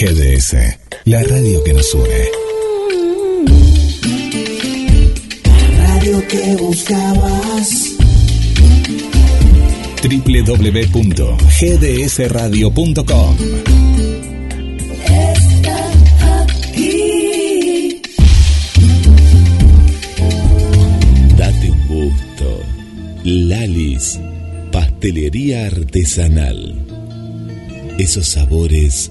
GDS, la radio que nos une. La radio que buscabas. www.gdsradio.com Date un gusto. Lalis, pastelería artesanal. Esos sabores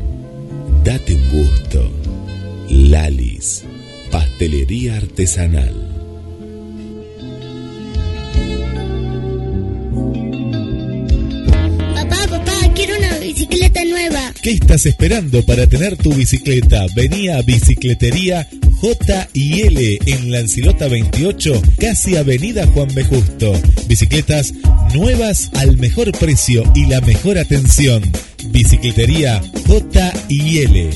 Date un gusto. Lalis, pastelería artesanal. Papá, papá, quiero una bicicleta nueva. ¿Qué estás esperando para tener tu bicicleta? Vení a Bicicletería J y L en Lancilota 28, casi Avenida Juan B. Justo. Bicicletas nuevas al mejor precio y la mejor atención. Bicicletería J y L.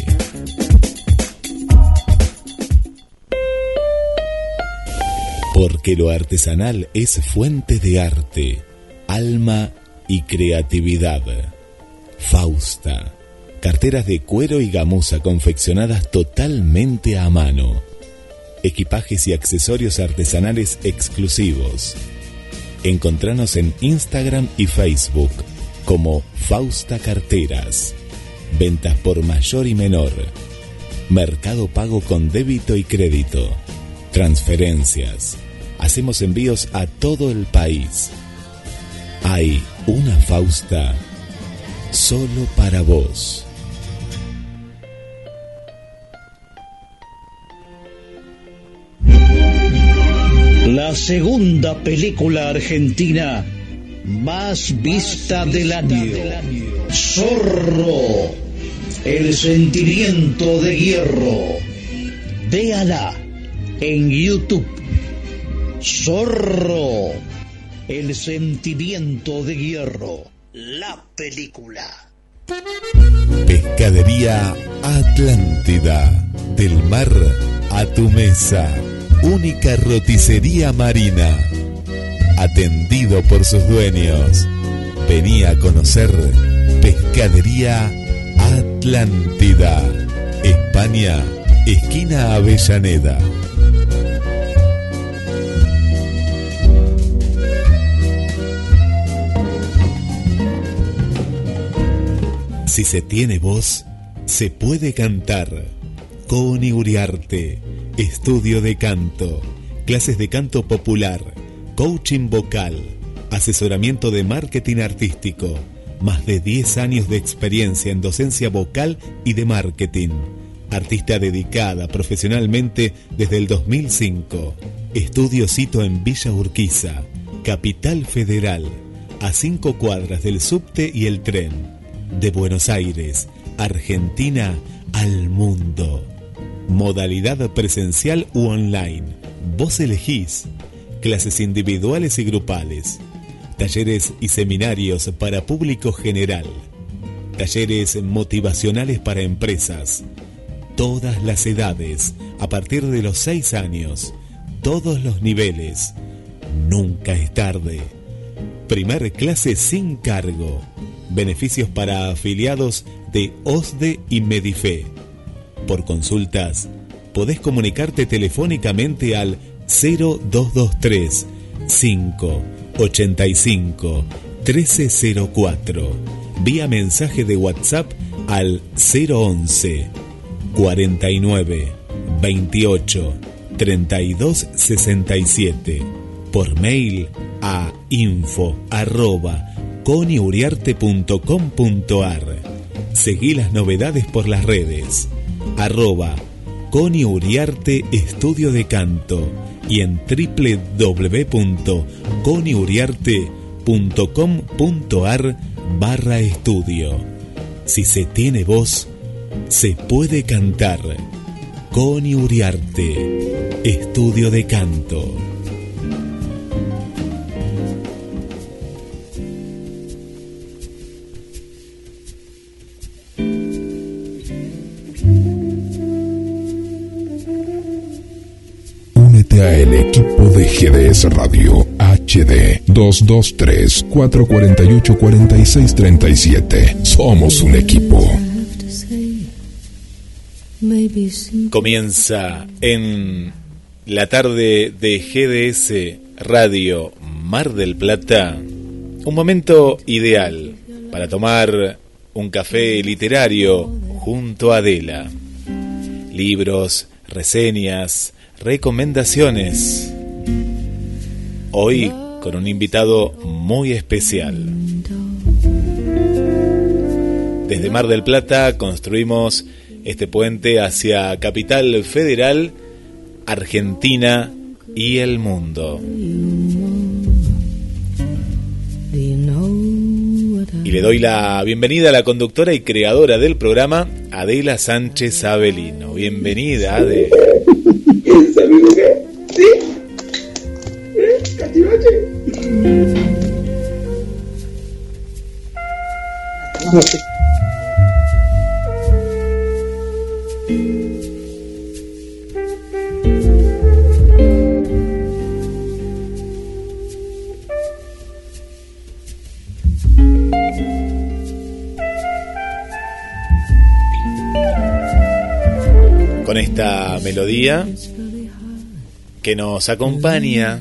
Porque lo artesanal es fuente de arte, alma y creatividad. Fausta. Carteras de cuero y gamuza confeccionadas totalmente a mano. Equipajes y accesorios artesanales exclusivos. Encontranos en Instagram y Facebook como Fausta Carteras. Ventas por mayor y menor. Mercado pago con débito y crédito. Transferencias. Hacemos envíos a todo el país. Hay una Fausta solo para vos. La segunda película argentina más vista del año. Zorro. El sentimiento de hierro. Véala en YouTube. Zorro. El sentimiento de hierro. La película. Pescadería Atlántida. Del mar a tu mesa. Única roticería marina. Atendido por sus dueños. Venía a conocer Pescadería Atlántida. España, esquina Avellaneda. Si se tiene voz, se puede cantar. Coni Uriarte, estudio de canto, clases de canto popular, coaching vocal, asesoramiento de marketing artístico, más de 10 años de experiencia en docencia vocal y de marketing. Artista dedicada profesionalmente desde el 2005. Estudio cito en Villa Urquiza, Capital Federal, a cinco cuadras del subte y el tren. De Buenos Aires, Argentina al mundo. Modalidad presencial u online. Vos elegís. Clases individuales y grupales. Talleres y seminarios para público general. Talleres motivacionales para empresas. Todas las edades, a partir de los 6 años. Todos los niveles. Nunca es tarde. Primer clase sin cargo. Beneficios para afiliados de OSDE y Medife. Por consultas, podés comunicarte telefónicamente al 0223 585 1304. Vía mensaje de WhatsApp al 011 49 28 32 67. Por mail a info arroba coniuriarte.com.ar. Seguí las novedades por las redes. Arroba Coni Uriarte Estudio de Canto y en www.coniuriarte.com.ar barra estudio. Si se tiene voz, se puede cantar. Coni Uriarte, Estudio de Canto. El equipo de GDS Radio HD 223-448-4637. Somos un equipo. Comienza en la tarde de GDS Radio Mar del Plata un momento ideal para tomar un café literario junto a Adela. Libros, reseñas, recomendaciones. Hoy con un invitado muy especial. Desde Mar del Plata construimos este puente hacia Capital Federal, Argentina y el mundo. Y le doy la bienvenida a la conductora y creadora del programa, Adela Sánchez Avelino. Bienvenida, Ade. ¿Sí? ¿Eh? Esta melodía que nos acompaña,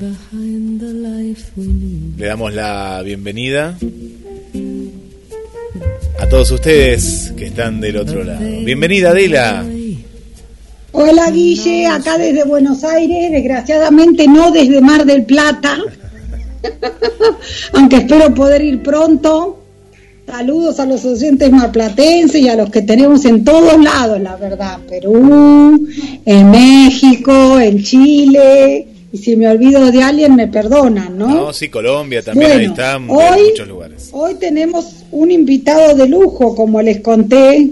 le damos la bienvenida a todos ustedes que están del otro lado. Bienvenida, Adela. Hola Guille, acá desde Buenos Aires, desgraciadamente no desde Mar del Plata, aunque espero poder ir pronto. Saludos a los oyentes marplatenses y a los que tenemos en todos lados, la verdad, Perú, en México, en Chile, y si me olvido de alguien me perdonan, ¿no? No, sí, Colombia también, ahí Bueno, están, hoy- en muchos lugares. Hoy tenemos un invitado de lujo, como les conté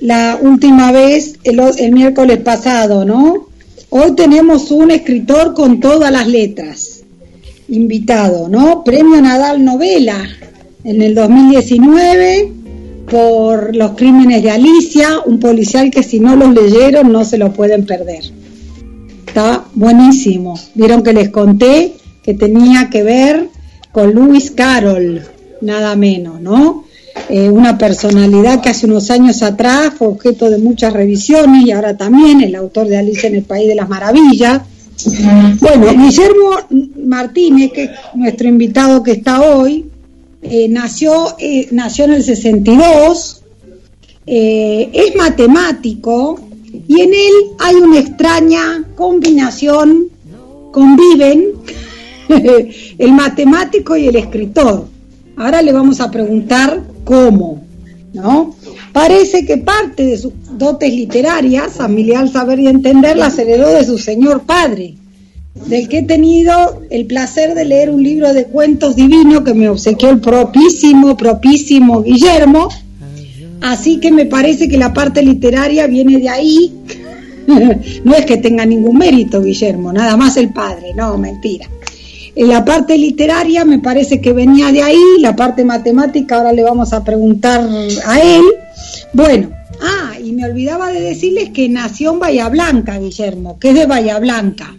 la última vez, el, el miércoles pasado, ¿no? Hoy tenemos un escritor con todas las letras, invitado, ¿no? Premio Nadal Novela en el 2019 por los crímenes de Alicia, un policial que si no los leyeron no se lo pueden perder. Está buenísimo. Vieron que les conté que tenía que ver con Lewis Carroll, nada menos, ¿no? Eh, una personalidad que hace unos años atrás fue objeto de muchas revisiones y ahora también el autor de Alicia en el País de las Maravillas. Bueno, Guillermo Martínez, que es nuestro invitado que está hoy, eh, nació, eh, nació en el 62, eh, es matemático y en él hay una extraña combinación, conviven el matemático y el escritor. Ahora le vamos a preguntar cómo, ¿no? Parece que parte de sus dotes literarias, familiar saber y entender, las heredó de su señor padre, del que he tenido el placer de leer un libro de cuentos divino que me obsequió el propísimo, propísimo Guillermo. Así que me parece que la parte literaria viene de ahí. no es que tenga ningún mérito, Guillermo, nada más el padre, no, mentira. En la parte literaria me parece que venía de ahí, la parte matemática ahora le vamos a preguntar a él. Bueno, ah, y me olvidaba de decirles que nació en Bahía Blanca, Guillermo, que es de Bahía Blanca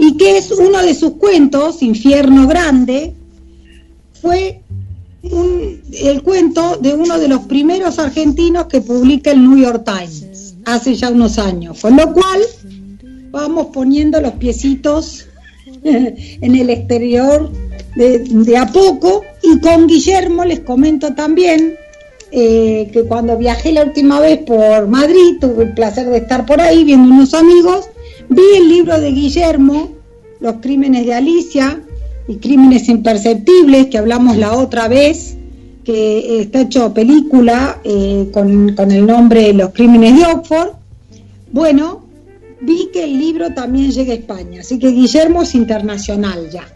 y que es uno de sus cuentos, Infierno Grande, fue el cuento de uno de los primeros argentinos que publica el New York Times hace ya unos años, con lo cual vamos poniendo los piecitos en el exterior de, de a poco. Y con Guillermo les comento también eh, que cuando viajé la última vez por Madrid tuve el placer de estar por ahí viendo unos amigos vi el libro de Guillermo Los crímenes de Alicia y Crímenes imperceptibles que hablamos la otra vez que está hecho película eh, con, con el nombre Los crímenes de Oxford bueno vi que el libro también llega a España, así que Guillermo es internacional ya.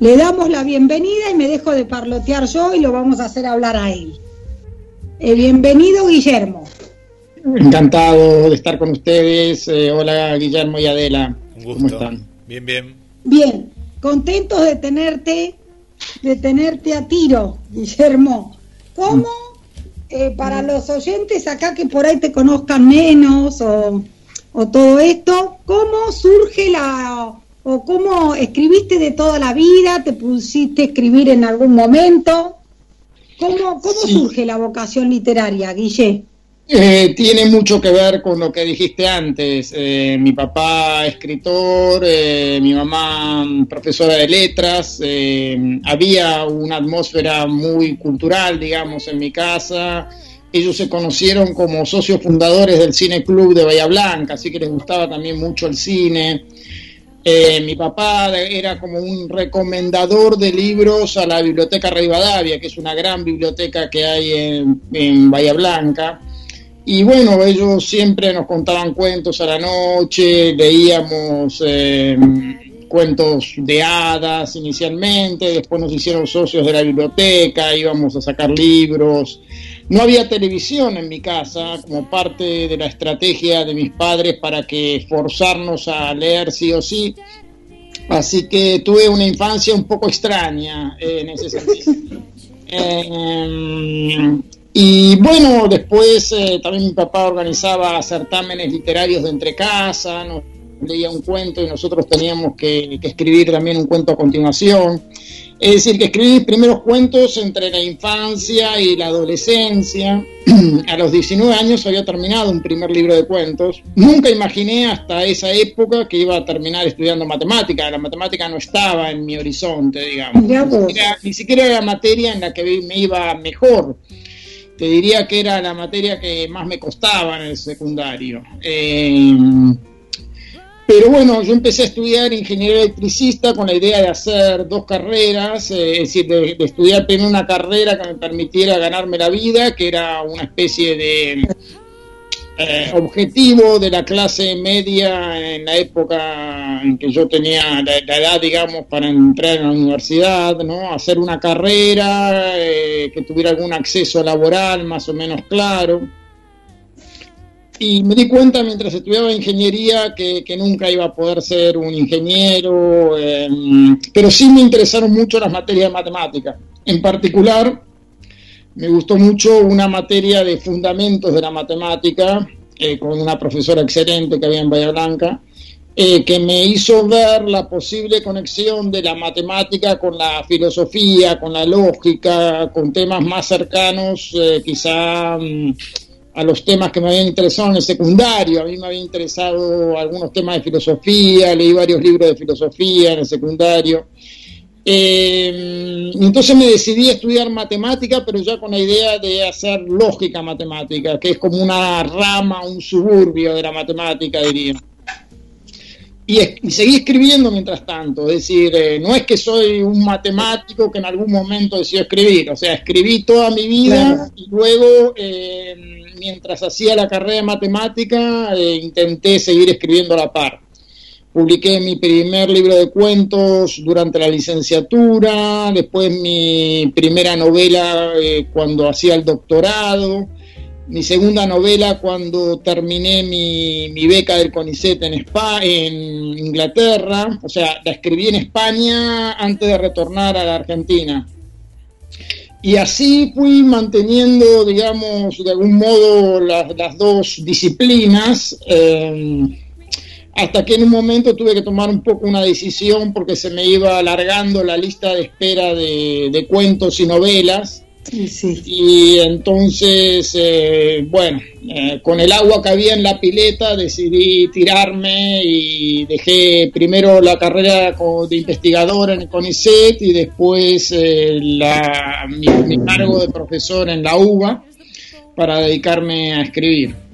Le damos la bienvenida y me dejo de parlotear yo y lo vamos a hacer hablar a él. Eh, bienvenido Guillermo. Encantado de estar con ustedes. Eh, hola Guillermo y Adela. Un gusto. ¿Cómo están? Bien, bien. Bien, contentos de tenerte, de tenerte a tiro, Guillermo. ¿Cómo, eh, para los oyentes acá que por ahí te conozcan menos o, o todo esto, cómo surge la, o cómo escribiste de toda la vida, te pusiste a escribir en algún momento? ¿Cómo, cómo Sí. surge la vocación literaria, Guille? Eh, tiene mucho que ver con lo que dijiste antes. Eh, mi papá escritor, eh, mi mamá profesora de letras. eh, había una atmósfera muy cultural, digamos, en mi casa. Ellos se conocieron como socios fundadores del Cine Club de Bahía Blanca, así que les gustaba también mucho el cine. Mi papá era como un recomendador de libros a la Biblioteca Rivadavia, que es una gran biblioteca que hay en Bahía Blanca. Y bueno, ellos siempre nos contaban cuentos a la noche, leíamos eh, cuentos de hadas inicialmente, después nos hicieron socios de la biblioteca, íbamos a sacar libros. No había televisión en mi casa como parte de la estrategia de mis padres para que forzarnos a leer sí o sí. Así que tuve una infancia un poco extraña eh, en ese sentido. Eh, y bueno, después eh, también mi papá organizaba certámenes literarios de entre casa, nos leía un cuento y nosotros teníamos que, que escribir también un cuento a continuación. Es decir, que escribí primeros cuentos entre la infancia y la adolescencia. A los 19 años había terminado un primer libro de cuentos. Nunca imaginé hasta esa época que iba a terminar estudiando matemática. La matemática no estaba en mi horizonte, digamos. Ni siquiera, ni siquiera era la materia en la que me iba mejor. Te diría que era la materia que más me costaba en el secundario. Eh, pero bueno, yo empecé a estudiar ingeniería electricista con la idea de hacer dos carreras, eh, es decir, de, de estudiar primero una carrera que me permitiera ganarme la vida, que era una especie de eh, objetivo de la clase media en la época en que yo tenía la, edad, digamos, para entrar en la universidad, ¿no? Hacer una carrera eh, que tuviera algún acceso laboral más o menos claro. Y me di cuenta mientras estudiaba ingeniería que, que nunca iba a poder ser un ingeniero, eh, pero sí me interesaron mucho las materias de matemática. En particular, me gustó mucho una materia de fundamentos de la matemática, eh, con una profesora excelente que había en Bahía Blanca, eh, que me hizo ver la posible conexión de la matemática con la filosofía, con la lógica, con temas más cercanos, eh, quizá mm, a los temas que me habían interesado en el secundario. A mí me había interesado algunos temas de filosofía, leí varios libros de filosofía en el secundario. Eh, entonces me decidí a estudiar matemática, pero ya con la idea de hacer lógica matemática, que es como una rama, un suburbio de la matemática, diría. Y, es- y seguí escribiendo mientras tanto, es decir, eh, no es que soy un matemático que en algún momento decidió escribir, o sea, escribí toda mi vida Claro. y luego, eh, mientras hacía la carrera de matemática, eh, intenté seguir escribiendo a la par. Publiqué mi primer libro de cuentos durante la licenciatura, después mi primera novela eh, cuando hacía el doctorado, mi segunda novela cuando terminé mi, beca del CONICET en, Spa, en Inglaterra, o sea, la escribí en España antes de retornar a la Argentina. Y así fui manteniendo, digamos, de algún modo las, las dos disciplinas, eh, hasta que en un momento tuve que tomar un poco una decisión porque se me iba alargando la lista de espera de, de cuentos y novelas. Sí, sí. Y entonces, eh, bueno, eh, con el agua que había en la pileta decidí tirarme y dejé primero la carrera de investigador en el CONICET y después eh, la, mi, mi cargo de profesor en la UBA para dedicarme a escribir.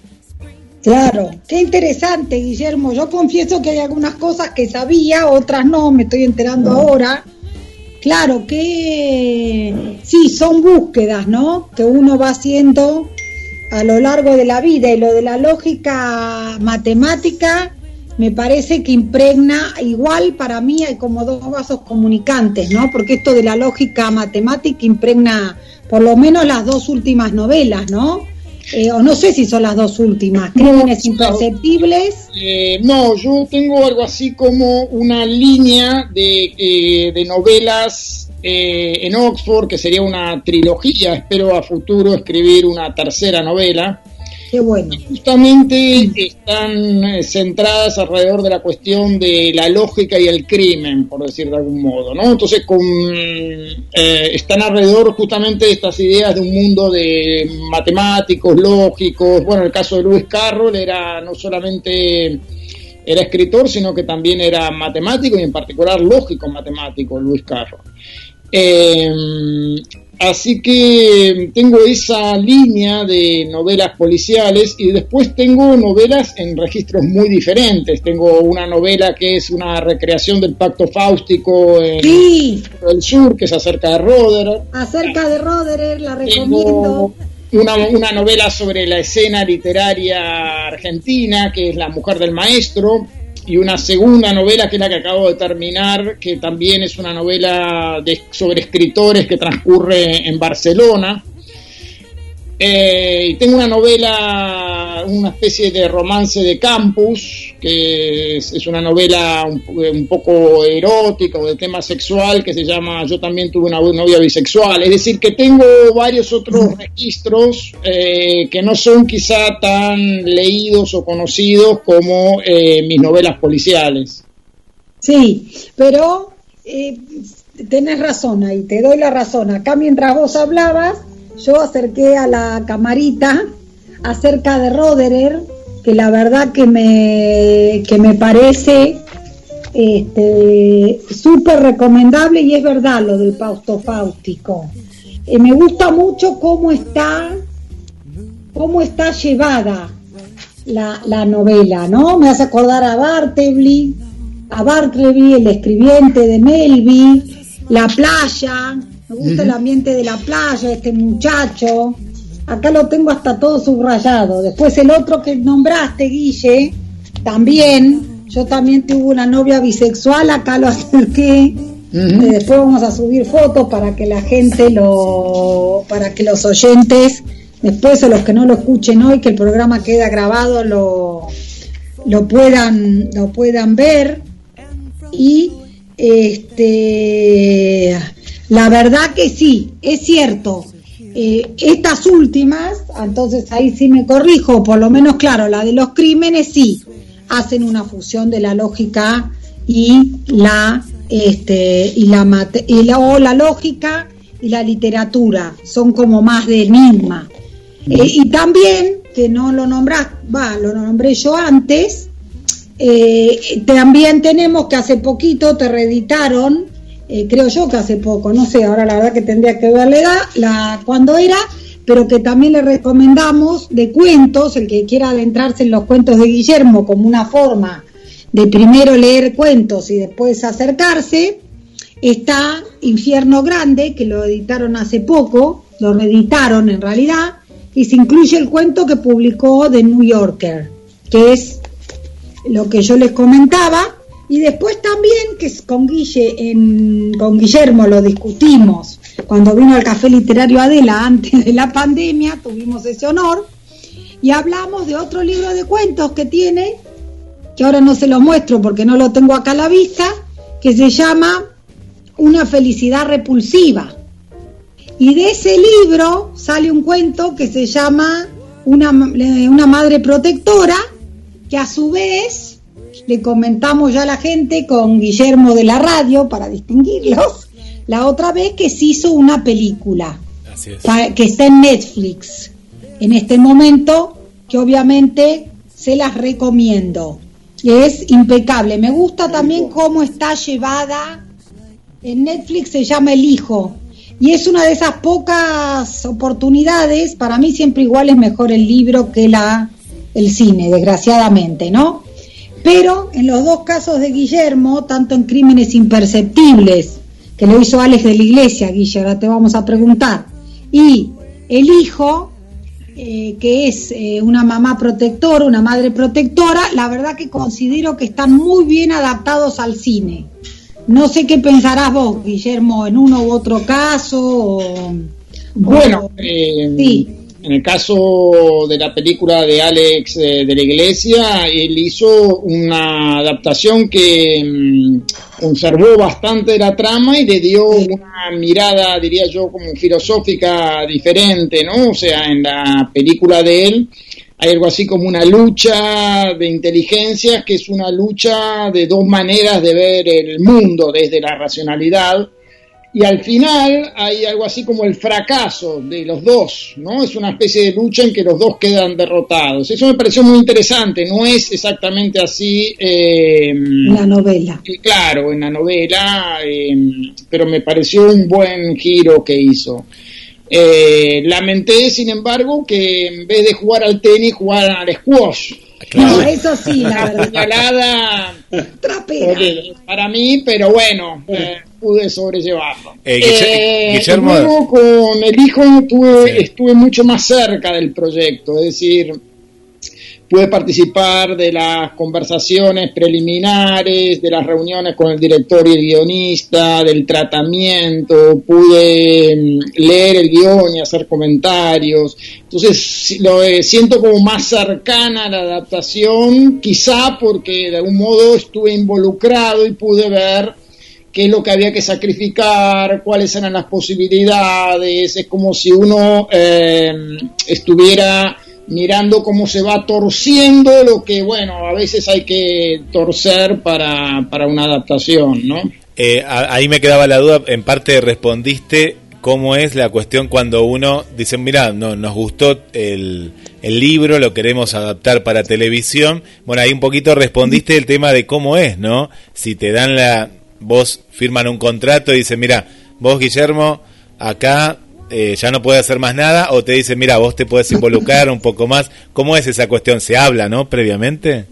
Claro, qué interesante, Guillermo. Yo confieso que hay algunas cosas que sabía, otras no, me estoy enterando ahora. Claro que sí, son búsquedas, ¿no? Que uno va haciendo a lo largo de la vida y lo de la lógica matemática me parece que impregna igual para mí hay como dos vasos comunicantes, ¿no? Porque esto de la lógica matemática impregna por lo menos las dos últimas novelas, ¿no? Eh, o no sé si son las dos últimas, Crímenes Imperceptibles. Eh, no, yo tengo algo así como una línea de, eh, de novelas eh, en Oxford, que sería una trilogía, espero a futuro escribir una tercera novela. Qué bueno. Justamente están eh, centradas alrededor de la cuestión de la lógica y el crimen, por decir de algún modo, ¿no? Entonces con, eh, están alrededor justamente de estas ideas de un mundo de matemáticos, lógicos. Bueno, el caso de Lewis Carroll era no solamente era escritor, sino que también era matemático y en particular lógico matemático, Lewis Carroll. Eh, así que tengo esa línea de novelas policiales y después tengo novelas en registros muy diferentes. Tengo una novela que es una recreación del pacto fáustico en Sí, el sur, que es acerca de Roder. acerca de Roderer, la Tengo recomiendo. una, una novela sobre la escena literaria argentina, que es La mujer del maestro, y una segunda novela que es la que acabo de terminar, que también es una novela de- sobre escritores que transcurre en Barcelona. Eh, y tengo una novela, una especie de romance de campus, que es, es una novela un, un poco erótica o de tema sexual, que se llama Yo también tuve una novia bisexual. Es decir, que tengo varios otros registros eh, que no son quizá tan leídos o conocidos como eh, mis novelas policiales. Sí, pero eh, tenés razón ahí, te doy la razón. Acá mientras vos hablabas, yo acerqué a la camarita acerca de Roderer, que la verdad que me, que me parece este, súper recomendable y es verdad lo del pausto fáustico. Eh, me gusta mucho cómo está, cómo está llevada la, la novela, ¿no? Me hace acordar a Bartleby, a Bartleby, el escribiente de Melby, la playa, me gusta el ambiente de la playa, este muchacho. Acá lo tengo hasta todo subrayado. Después el otro que nombraste, Guille, también. Yo también tuve una novia bisexual, acá lo acerqué. Eh, después vamos a subir fotos para que la gente lo, para que los oyentes, después o los que no lo escuchen hoy, que el programa queda grabado, lo, lo puedan, lo puedan ver. Y este la verdad que sí, es cierto. Eh, estas últimas, entonces ahí sí me corrijo, por lo menos claro, la de los crímenes sí, hacen una fusión de la lógica y la este y la mate- y la, o la lógica y la literatura son como más de misma Eh, y también que no lo nombrás va lo nombré yo antes eh, también tenemos que hace poquito te reeditaron eh, creo yo que hace poco no sé ahora la verdad que tendría que ver la edad la cuando era pero que también le recomendamos de cuentos el que quiera adentrarse en los cuentos de Guillermo como una forma de primero leer cuentos y después acercarse, está Infierno Grande, que lo editaron hace poco, lo reeditaron en realidad, y se incluye el cuento que publicó The New Yorker, que es lo que yo les comentaba, y después también, que con, con Guillermo lo discutimos, cuando vino al Café Literario Adela antes de la pandemia, tuvimos ese honor, y hablamos de otro libro de cuentos que tiene, que ahora no se lo muestro porque no lo tengo acá a la vista, que se llama Una felicidad repulsiva. Y de ese libro sale un cuento que se llama Una, eh, una madre protectora, que a su vez le comentamos ya a la gente con Guillermo de la radio para distinguirlos, la otra vez que se hizo una película Así es. pa- que está en Netflix en este momento, que obviamente se las recomiendo. Es impecable. Me gusta también cómo está llevada en Netflix, se llama El Hijo. Y es una de esas pocas oportunidades, para mí siempre igual es mejor el libro que la, el cine, desgraciadamente, ¿no? Pero en los dos casos de Guillermo, tanto en Crímenes Imperceptibles, que lo hizo Alex de la Iglesia, Guille, ahora te vamos a preguntar, y El Hijo, eh, que es eh, una mamá protectora, una madre protectora, la verdad que considero que están muy bien adaptados al cine. No sé qué pensarás vos, Guillermo, en uno u otro caso. o- Bueno, o- eh, sí. En el caso de la película de Alex eh, de la Iglesia, él hizo una adaptación que mm, conservó bastante la trama y le dio una mirada, diría yo, como filosófica diferente, ¿no? O sea, en la película de él hay algo así como una lucha de inteligencias que es una lucha de dos maneras de ver el mundo desde la racionalidad y al final hay algo así como el fracaso de los dos, ¿no? Es una especie de lucha en que los dos quedan derrotados. Eso me pareció muy interesante, no es exactamente así. Eh, la novela. Claro, en la novela, eh, pero me pareció un buen giro que hizo. Eh, lamenté, sin embargo, que en vez de jugar al tenis, jugaran al squash. No, eso sí, la verdad. Señalada para mí, pero bueno, eh, pude sobrellevarlo. Eh, eh, Guillermo. Luego con el hijo tuve, estuve mucho más cerca del proyecto, es decir, pude participar de las conversaciones preliminares, de las reuniones con el director y el guionista, del tratamiento, pude mm, leer el guion y hacer comentarios. Entonces lo siento como más cercana a la adaptación, quizá porque de algún modo estuve involucrado y pude ver qué es lo que había que sacrificar, cuáles eran las posibilidades, es como si uno eh, estuviera mirando cómo se va torciendo lo que, bueno, a veces hay que torcer para, para una adaptación, ¿no? Eh, ahí me quedaba la duda, en parte respondiste cómo es la cuestión cuando uno dice, mira, no, nos gustó el, el libro, lo queremos adaptar para televisión. Bueno, ahí un poquito respondiste el tema de cómo es, ¿no? Si te dan la, vos firman un contrato y dicen, mira, vos Guillermo, acá eh, ya no puede hacer más nada o te dice, mira, vos te puedes involucrar un poco más. ¿Cómo es esa cuestión? ¿Se habla, no? Previamente.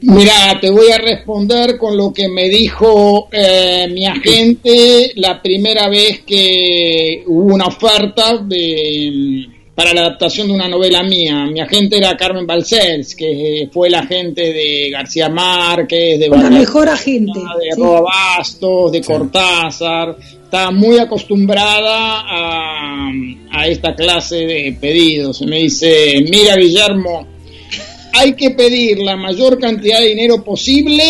Mira, te voy a responder con lo que me dijo eh, mi agente la primera vez que hubo una oferta de, para la adaptación de una novela mía. Mi agente era Carmen Balcells, que fue la agente de García Márquez, de la mejor agente, de Roa Bastos, de Cortázar está muy acostumbrada a, a, esta clase de pedidos. Me dice, mira Guillermo, hay que pedir la mayor cantidad de dinero posible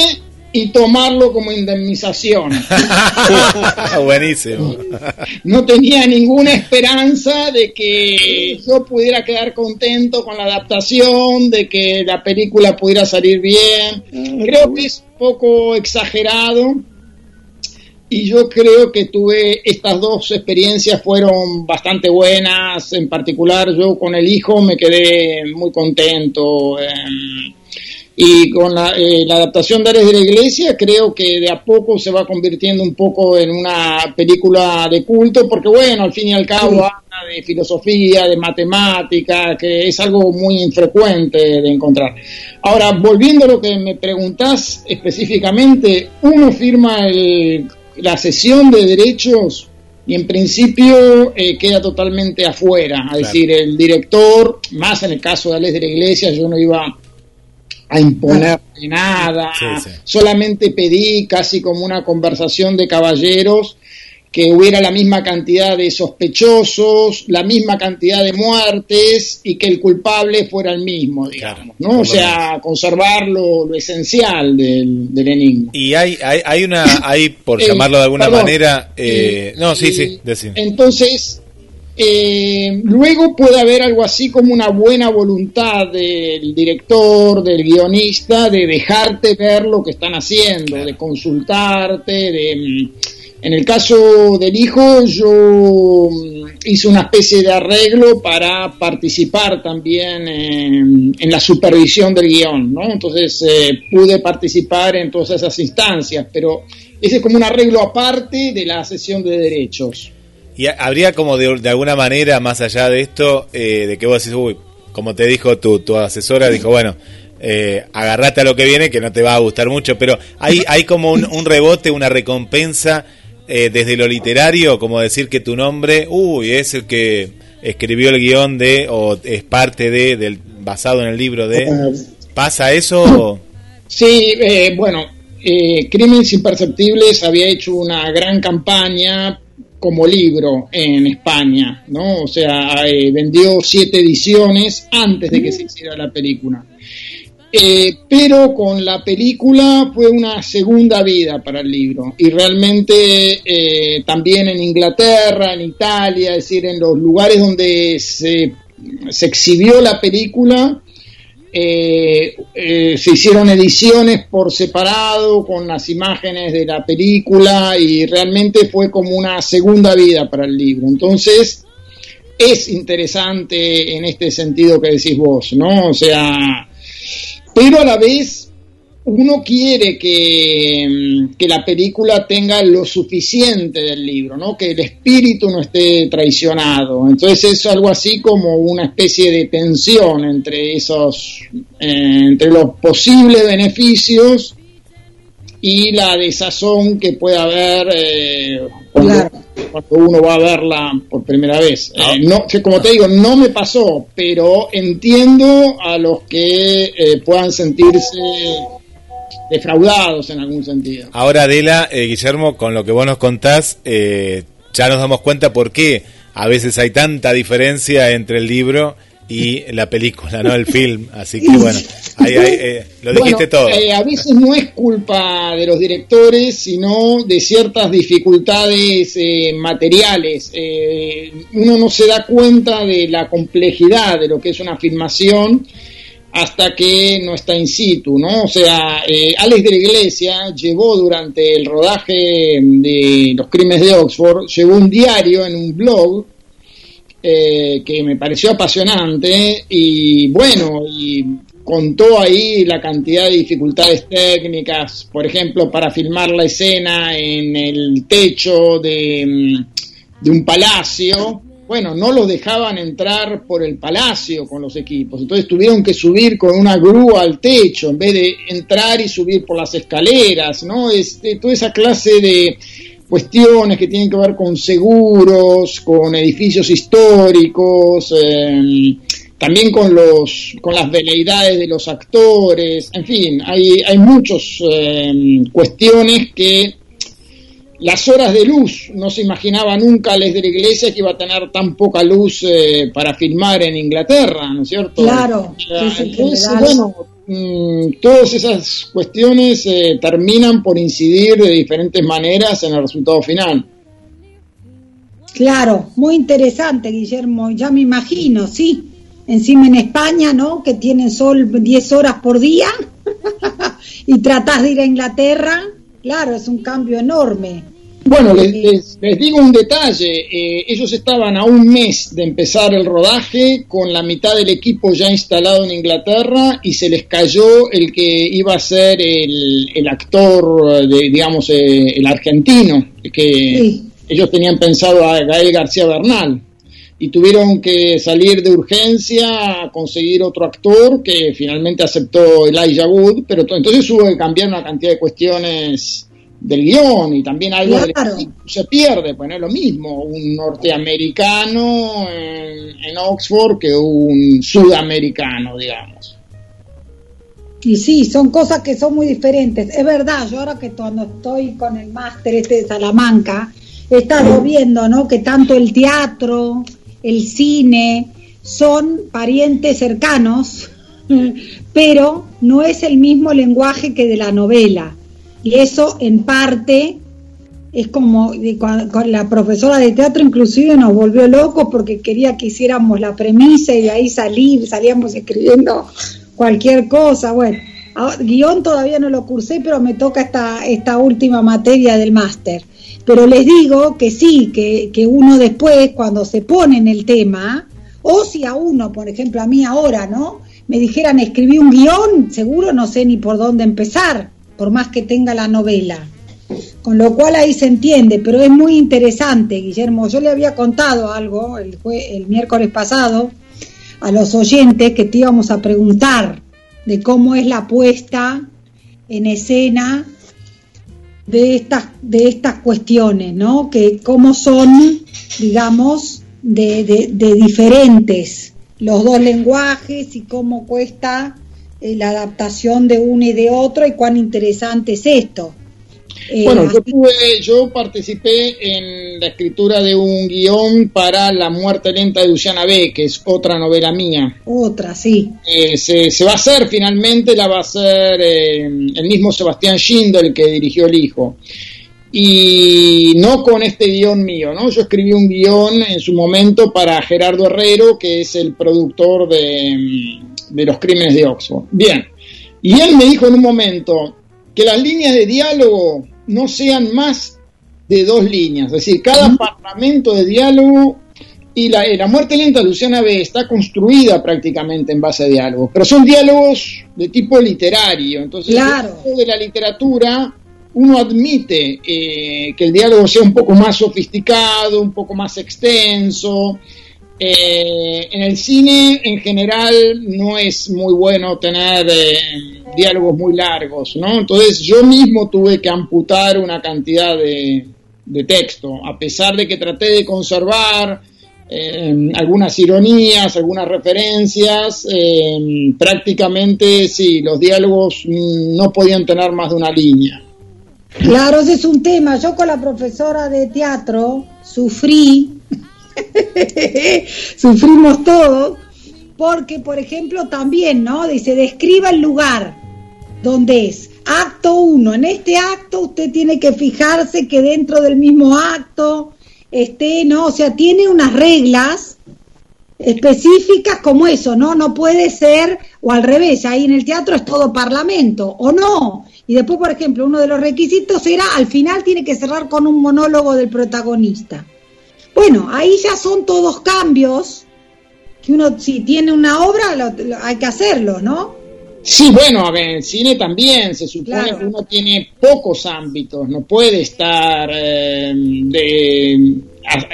y tomarlo como indemnización. Buenísimo. No tenía ninguna esperanza de que yo pudiera quedar contento con la adaptación, de que la película pudiera salir bien. Creo que es un poco exagerado y yo creo que tuve estas dos experiencias fueron bastante buenas, en particular yo con el hijo me quedé muy contento. Em, y con la, eh, la, adaptación de Ares de la Iglesia creo que de a poco se va convirtiendo un poco en una película de culto, porque bueno, al fin y al cabo habla de filosofía, de matemática, que es algo muy infrecuente de encontrar. Ahora, volviendo a lo que me preguntás específicamente, uno firma el la sesión de derechos y en principio eh, queda totalmente afuera. Es decir, el director, más en el caso de Alex de la Iglesia, yo no iba a imponer nada, solamente pedí casi como una conversación de caballeros que hubiera la misma cantidad de sospechosos, la misma cantidad de muertes y que el culpable fuera el mismo, digamos, ¿no? O sea, conservar lo, esencial del, del, enigma. Y hay, hay, hay una, hay, por eh, llamarlo de alguna manera, eh, eh, no, sí, sí, decime. Entonces, luego puede haber algo así como una buena voluntad del director, del guionista, de dejarte ver lo que están haciendo, de consultarte, de mm, en el caso del hijo, yo mm, hice una especie de arreglo para participar también en, la supervisión del guion, ¿no? Entonces eh, pude participar en todas esas instancias, pero ese es como un arreglo aparte de la sesión de derechos. Y habría como de, alguna manera, más allá de esto, eh, de que vos decís, uy, como te dijo tu, tu asesora, dijo, bueno, eh, agarrate a lo que viene, que no te va a gustar mucho, pero hay, hay como un rebote, una recompensa eh, desde lo literario, como decir que tu nombre, uy, es el que escribió el guion de, o es parte de, del, basado en el libro de. ¿Pasa eso? Sí, eh, bueno, eh, Crímenes Imperceptibles había hecho una gran campaña como libro en España, ¿no? O sea, eh, vendió siete ediciones antes de que se hiciera la película. Eh, pero con la película fue una segunda vida para el libro y realmente eh, también en Inglaterra, en Italia, es decir, en los lugares donde se, se exhibió la película, eh, se hicieron ediciones por separado con las imágenes de la película y realmente fue como una segunda vida para el libro. Entonces, es interesante en este sentido que decís vos, ¿no? O sea, pero a la vez uno quiere que, mm, que, la película tenga lo suficiente del libro, ¿no? que el espíritu no esté traicionado. Entonces es algo así como una especie de tensión entre esos, eh, entre los posibles beneficios y la desazón que puede haber eh, cuando, uno va a verla por primera vez. Eh, ah. no, como te digo, no me pasó, pero entiendo a los que eh, puedan sentirse defraudados en algún sentido. Ahora, Adela, Guillermo, con lo que vos nos contás, ya nos damos cuenta por qué a veces hay tanta diferencia entre el libro y la película, ¿no? El film. Así que bueno, ahí, eh, lo dijiste todo. Eh, a veces no es culpa de los directores, sino de ciertas dificultades eh, materiales. uno no se da cuenta de la complejidad de lo que es una filmación hasta que no está in situ, ¿no? O sea, Alex de la Iglesia llevó durante el rodaje de Los Crímenes de Oxford, llevó un diario en un blog eh, que me pareció apasionante y bueno, y contó ahí la cantidad de dificultades técnicas, por ejemplo, para filmar la escena en el techo de, mm, de un palacio. Bueno, no los dejaban entrar por el palacio con los equipos, entonces tuvieron que subir con una grúa al techo en vez de entrar y subir por las escaleras, ¿no? Este, toda esa clase de, cuestiones que tienen que ver con seguros, con edificios históricos, em, también con los con las veleidades de los actores, en fin, hay, hay muchas em, cuestiones que las horas de luz, no se imaginaba nunca desde la iglesia que iba a tener tan poca luz eh, para filmar en Inglaterra, ¿no es cierto? Claro. Entonces, bueno, Mm, todas esas cuestiones eh, terminan por incidir de diferentes maneras en el resultado final. Claro, muy interesante, Guillermo. Ya me imagino, sí. Encima en España, ¿no? Que tienen sol 10 horas por día y tratás de ir a Inglaterra. Claro, es un cambio enorme. Bueno, les, digo un detalle. Eh, ellos estaban a un mes de empezar el rodaje con la mitad del equipo ya instalado en Inglaterra y se les cayó el que iba a ser el, actor, de, digamos, eh, el argentino, que ellos tenían pensado a Gael García Bernal. Y tuvieron que salir de urgencia a conseguir otro actor que finalmente aceptó Elijah Wood, pero entonces hubo que cambiar una cantidad de cuestiones del guion y también algo se pierde, pues no es lo mismo un norteamericano en, Oxford que un sudamericano, digamos. Y sí, son cosas que son muy diferentes. Es verdad, yo ahora que cuando estoy con el máster este de Salamanca, he estado viendo, ¿no? Que tanto el teatro, el cine, son parientes cercanos, pero no es el mismo lenguaje que de la novela. Y eso en parte es como con la profesora de teatro inclusive nos volvió locos porque quería que hiciéramos la premisa y de ahí salir, salíamos escribiendo cualquier cosa. Bueno, guion todavía no lo cursé, pero me toca esta, esta última materia del máster. Pero les digo que sí, que, que uno después, cuando se pone en el tema, o si a uno, por ejemplo, a mí ahora, ¿no? Me dijeran escribí un guion, seguro no sé ni por dónde empezar por más que tenga la novela. Con lo cual ahí se entiende, pero es muy interesante, Guillermo. Yo le había contado algo el, miércoles pasado a los oyentes que te íbamos a preguntar de cómo es la puesta en escena de estas, de estas cuestiones, ¿no? Que cómo son, digamos, de diferentes los dos lenguajes y cómo cuesta eh, la adaptación de uno y de otro y cuán interesante es esto. Eh, Bueno, yo, tuve- yo participé en la escritura de un guion para La muerte lenta de Luciana B., que es otra novela mía. otra, sí. Eh, se, se va a hacer finalmente, la va a hacer eh, el mismo Sebastián Schindel que dirigió El Hijo. Y no con este guion mío, ¿no? Yo escribí un guion en su momento para Gerardo Herrero, que es el productor de, mm, de Los Crímenes de Oxford. Bien. Y él me dijo en un momento que las líneas de diálogo no sean más de dos líneas. Es decir, cada parlamento de diálogo y la, eh, la muerte lenta de Luciana B está construida prácticamente en base a diálogos, pero son diálogos de tipo literario. Entonces, Claro. dentro de la literatura, uno admite eh, que el diálogo sea un poco más sofisticado, un poco más extenso. Eh, en el cine, en general, no es muy bueno tener eh, diálogos muy largos, ¿no? Entonces, yo mismo tuve que amputar una cantidad de, texto, a pesar de que traté de conservar algunas ironías, algunas referencias, prácticamente sí, los diálogos no podían tener más de una línea. Claro, ese es un tema. Yo con la profesora de teatro sufrí, sufrimos todos, porque, por ejemplo, también, ¿no? Dice, describa el lugar donde es. Acto 1. En este acto usted tiene que fijarse que dentro del mismo acto esté, ¿no? O sea, tiene unas reglas específicas como eso, ¿no? No puede ser, o al revés, ahí en el teatro es todo parlamento, o no. Y después, por ejemplo, uno de los requisitos era, al final tiene que cerrar con un monólogo del protagonista. Bueno, ahí ya son todos cambios que uno, si tiene una obra, lo- lo- hay que hacerlo, ¿no? Sí, bueno, a ver, en cine también se supone Claro. que uno tiene pocos ámbitos, no puede estar eh, de... a-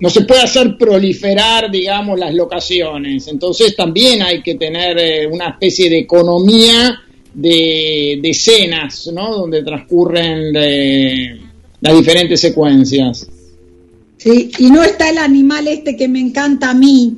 no se puede hacer proliferar, digamos, las locaciones. Entonces también hay que tener eh, una especie de economía de, de escenas, ¿no? Donde transcurren eh, las diferentes secuencias. Sí, y no está el animal este que me encanta a mí,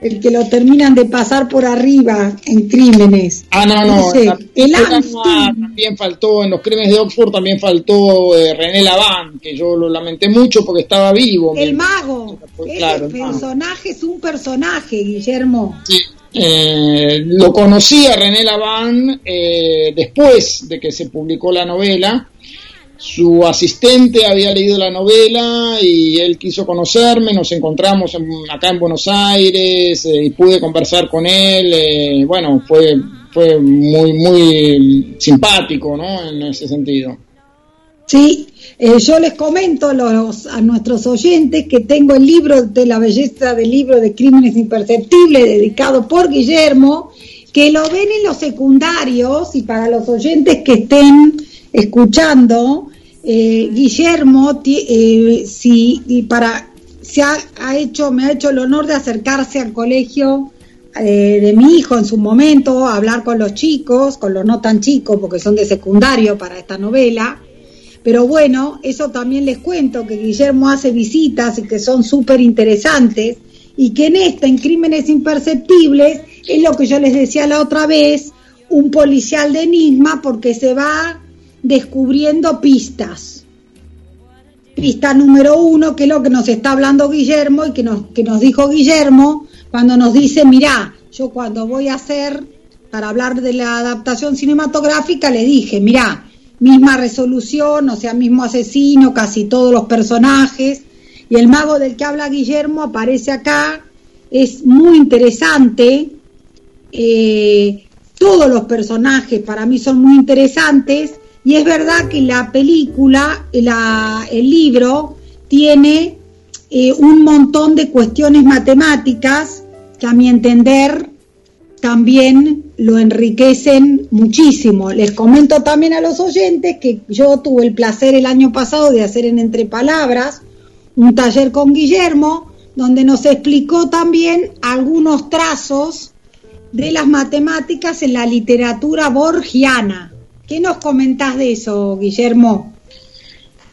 el que lo terminan de pasar por arriba en crímenes. Ah, no, no. Ese, en la el Amstel. también faltó, en los crímenes de Oxford también faltó eh, René Laván, que yo lo lamenté mucho porque estaba vivo. El mago. Pues, Ese claro, el mago. personaje es un personaje, Guillermo. Sí. Eh, lo conocí a René Laván eh, después de que se publicó la novela. Su asistente había leído la novela y él quiso conocerme, nos encontramos en- acá en Buenos Aires eh, y pude conversar con él. eh, bueno, fue, fue muy, muy simpático, ¿no? En ese sentido. Sí, eh, yo les comento a, los, a nuestros oyentes que tengo el libro de la belleza del libro de Crímenes Imperceptibles dedicado por Guillermo, que lo ven en los secundarios y para los oyentes que estén escuchando, eh, Guillermo, eh, si, y para, se ha, hecho, me ha hecho el honor de acercarse al colegio eh, de mi hijo en su momento, hablar con los chicos, con los no tan chicos, porque son de secundario para esta novela. Pero bueno, eso también les cuento, que Guillermo hace visitas y que son súper interesantes, y que en esta, en Crímenes Imperceptibles, es lo que yo les decía la otra vez, un policial de enigma, porque se va descubriendo pistas. Pista número uno, que es lo que nos está hablando Guillermo y que nos, que nos dijo Guillermo cuando nos dice, mirá, yo cuando voy a hacer, para hablar de la adaptación cinematográfica, le dije, mirá, misma resolución, o sea, mismo asesino, casi todos los personajes, y el mago del que habla Guillermo aparece acá, es muy interesante, eh, todos los personajes para mí son muy interesantes, y es verdad que la película, la, el libro, tiene eh, un montón de cuestiones matemáticas que a mi entender también lo enriquecen muchísimo. Les comento también a los oyentes que yo tuve el placer el año pasado de hacer en Entre Palabras un taller con Guillermo, donde nos explicó también algunos trazos de las matemáticas en la literatura borgiana. ¿Qué nos comentás de eso, Guillermo?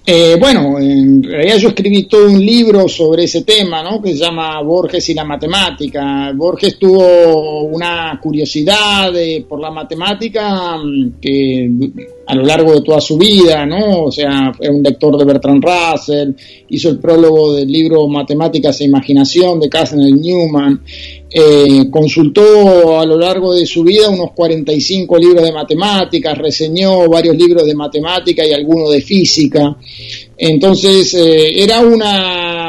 Eh, bueno, en realidad yo escribí todo un libro sobre ese tema, ¿no? Que se llama Borges y la matemática. Borges tuvo una curiosidad eh, por la matemática mm, que a lo largo de toda su vida, ¿no? O sea, fue un lector de Bertrand Russell, hizo el prólogo del libro Matemáticas e Imaginación de Casimir Newman, eh, consultó a lo largo de su vida unos 45 libros de matemáticas, reseñó varios libros de matemática y algunos de física. Entonces, eh, era una,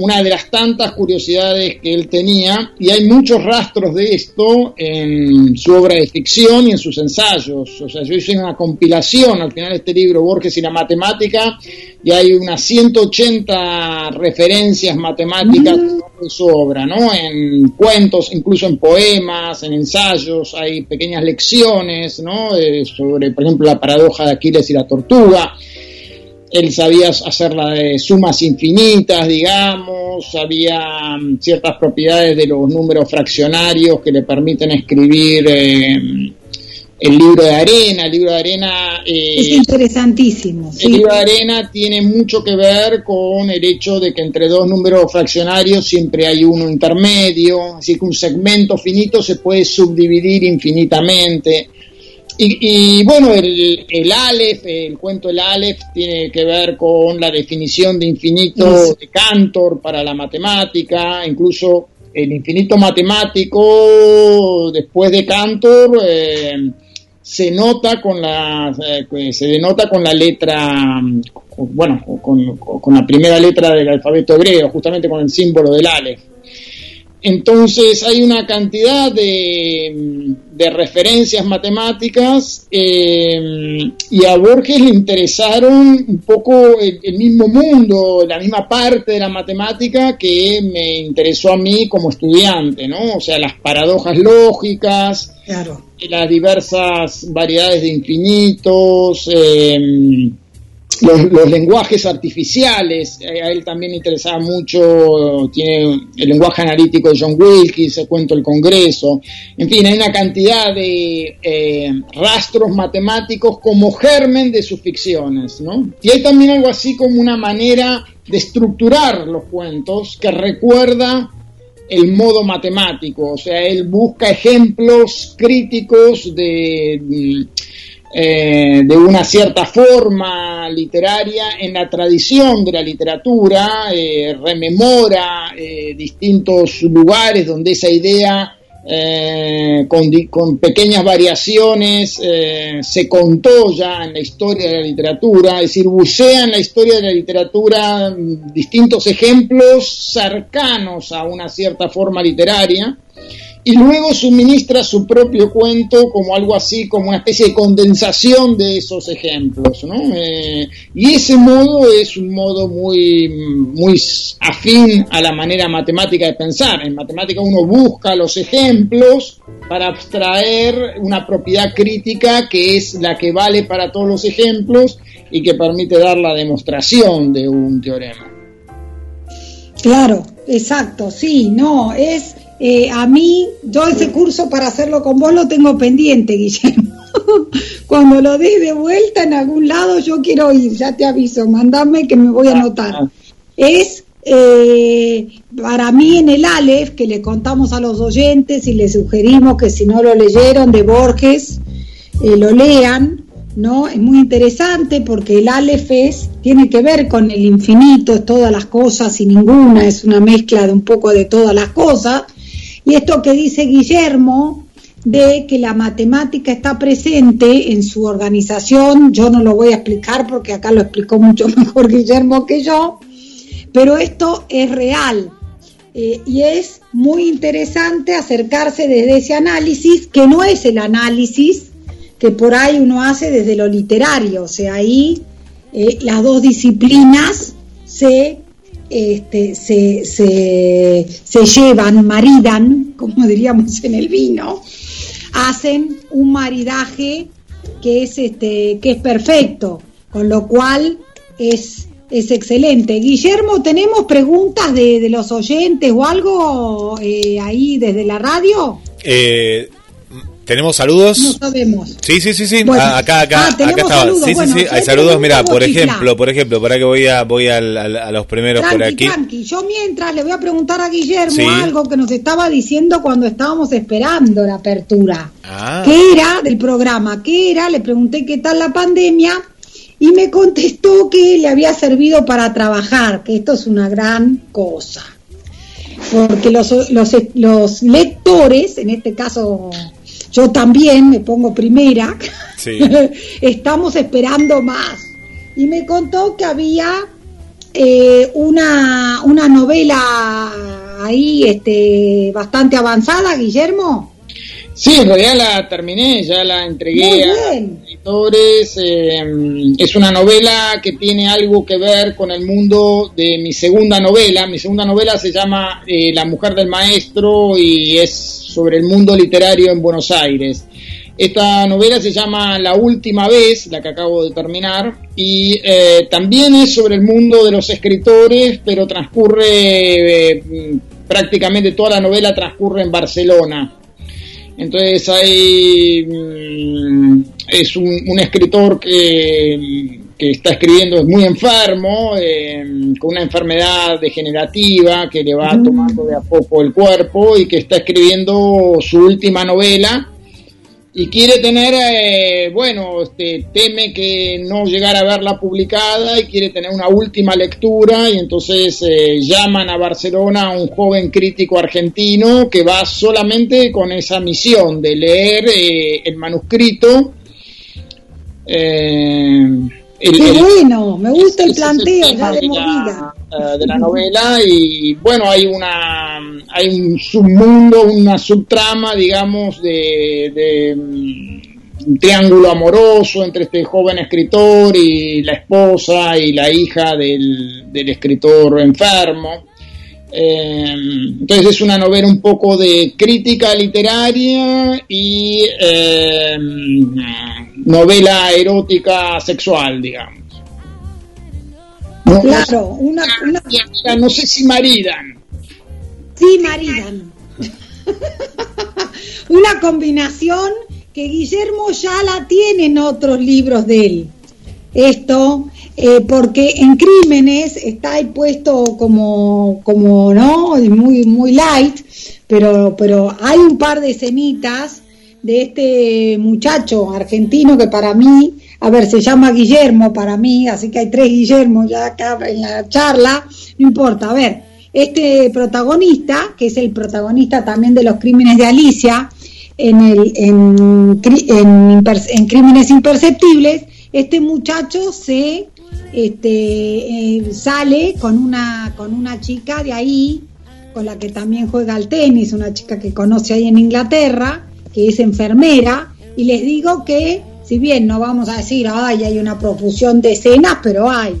una de las tantas curiosidades que él tenía y hay muchos rastros de esto en su obra de ficción y en sus ensayos. O sea, yo hice una compilación al final de este libro, Borges y la matemática, y hay unas 180 referencias matemáticas mm. en su obra, ¿no? En cuentos, incluso en poemas, en ensayos, hay pequeñas lecciones, ¿no? sobre, por ejemplo, la paradoja de Aquiles y la tortuga él sabía hacer de sumas infinitas, digamos, sabía mm, ciertas propiedades de los números fraccionarios que le permiten escribir eh, el libro de arena. El libro de arena... Eh, es interesantísimo. El libro de arena tiene mucho que ver con el hecho de que entre dos números fraccionarios siempre hay uno intermedio, así que un segmento finito se puede subdividir infinitamente y, bueno, el, el Aleph, el cuento del Aleph tiene que ver con la definición de infinito de Cantor para la matemática, incluso el infinito matemático después de Cantor eh, se nota con la eh, se denota con la letra bueno con, con la primera letra del alfabeto hebreo, justamente con el símbolo del Aleph. Entonces hay una cantidad de, referencias matemáticas eh, y a Borges le interesaron un poco el, mismo mundo, la misma parte de la matemática que me interesó a mí como estudiante, ¿no? O sea, las paradojas lógicas, las diversas variedades de infinitos. Eh, los, lenguajes artificiales, eh, a él también interesaba mucho, tiene el lenguaje analítico de John Wilkins, el cuento del Congreso, en fin, hay una cantidad de eh, rastros matemáticos como germen de sus ficciones, ¿no? Y hay también algo así como una manera de estructurar los cuentos que recuerda el modo matemático, o sea, él busca ejemplos críticos de eh, de una cierta forma literaria en la tradición de la literatura, eh, rememora eh, distintos lugares donde esa idea con, con, pequeñas variaciones se contó ya en la historia de la literatura, es decir, bucea en la historia de la literatura mm, distintos ejemplos cercanos a una cierta forma literaria y luego suministra su propio cuento como algo así, como una especie de condensación de esos ejemplos. ¿no? Eh, y ese modo es un modo muy, muy afín a la manera matemática de pensar. En matemática uno busca los ejemplos para abstraer una propiedad crítica que es la que vale para todos los ejemplos y que permite dar la demostración de un teorema. Claro, exacto, sí, no, es eh, a mí, yo ese curso para hacerlo con vos lo tengo pendiente, Guillermo. Cuando lo des de vuelta en algún lado, yo quiero ir, ya te aviso, mandame que me voy a anotar. Es eh, para mí en el Aleph, que le contamos a los oyentes y les sugerimos que si no lo leyeron de Borges, eh, lo lean, ¿no? Es muy interesante porque el Aleph es, tiene que ver con el infinito, es todas las cosas y ninguna, es una mezcla de un poco de todas las cosas y esto que dice Guillermo, de que la matemática está presente en su organización, yo no lo voy a explicar porque acá lo explicó mucho mejor Guillermo que yo, pero esto es real. Eh, y es muy interesante acercarse desde ese análisis, que no es el análisis que por ahí uno hace desde lo literario, o sea, ahí eh, las dos disciplinas se este, se, se, llevan, maridan, como diríamos en el vino, hacen un maridaje que es, este, que es perfecto, con lo cual es, es excelente. Guillermo, ¿tenemos preguntas de, de los oyentes o algo eh, ahí desde la radio? Eh, ¿Tenemos saludos? No sabemos. Sí, sí, sí, sí. Bueno. Ah, acá, acá, Ah, acá estaba. Sí, Bueno, sí, sí. Hay saludos. Mira, por ejemplo, por ejemplo, para que voy a voy al- al- a los primeros por aquí. tranqui. Yo mientras le voy a preguntar a Guillermo Sí. algo que nos estaba diciendo cuando estábamos esperando la apertura. Ah, ¿Qué era del programa? ¿Qué era? Le pregunté qué tal la pandemia y me contestó que le había servido para trabajar, que esto es una gran cosa. Porque los, los, los lectores, en este caso yo también me pongo primera, sí. estamos esperando más. Y me contó que había eh, una, una novela ahí este, bastante avanzada, Guillermo. Sí, en realidad la terminé, ya la entregué Muy a bien. editores. eh, es una novela que tiene algo que ver con el mundo de mi segunda novela. Mi segunda novela se llama eh, La mujer del maestro y es sobre el mundo literario en Buenos Aires. Esta novela se llama La última vez, la que acabo de terminar, y eh, también es sobre el mundo de los escritores, pero transcurre eh, prácticamente toda la novela transcurre en Barcelona. Entonces hay mm, es un, un escritor que, que está escribiendo es muy enfermo, eh, con una enfermedad degenerativa que le va tomando de a poco el cuerpo y que está escribiendo su última novela y quiere tener, eh, bueno, este, teme que no llegara a verla publicada y quiere tener una última lectura y entonces eh, llaman a Barcelona a un joven crítico argentino que va solamente con esa misión de leer eh, el manuscrito. eh, el- Qué el- bueno, me gusta el planteo tema ya de de movida. la, eh, de la novela y bueno hay una hay un submundo una subtrama digamos de, de, mm, un triángulo amoroso entre este joven escritor y la esposa y la hija del, del escritor enfermo Eh, entonces es una novela un poco de crítica literaria y eh, novela erótica sexual digamos no, Claro, una, una, no, no sé si maridan. sí, maridan. una combinación que Guillermo ya la tiene en otros libros de él. Esto, eh, porque en Crímenes está ahí puesto como, como ¿no? Muy, muy light, pero, pero hay un par de escenitas de este muchacho argentino que para mí, a ver, se llama Guillermo para mí, así que hay tres Guillermo ya acá en la charla, no importa, a ver, este protagonista, que es el protagonista también de los crímenes de Alicia, en, el, en, en Crímenes Imperceptibles, este muchacho se este, eh, sale con una, con una chica de ahí, con la que también juega al tenis, una chica que conoce ahí en Inglaterra, que es enfermera, y les digo que, si bien no vamos a decir, ay, hay una profusión de escenas, pero hay.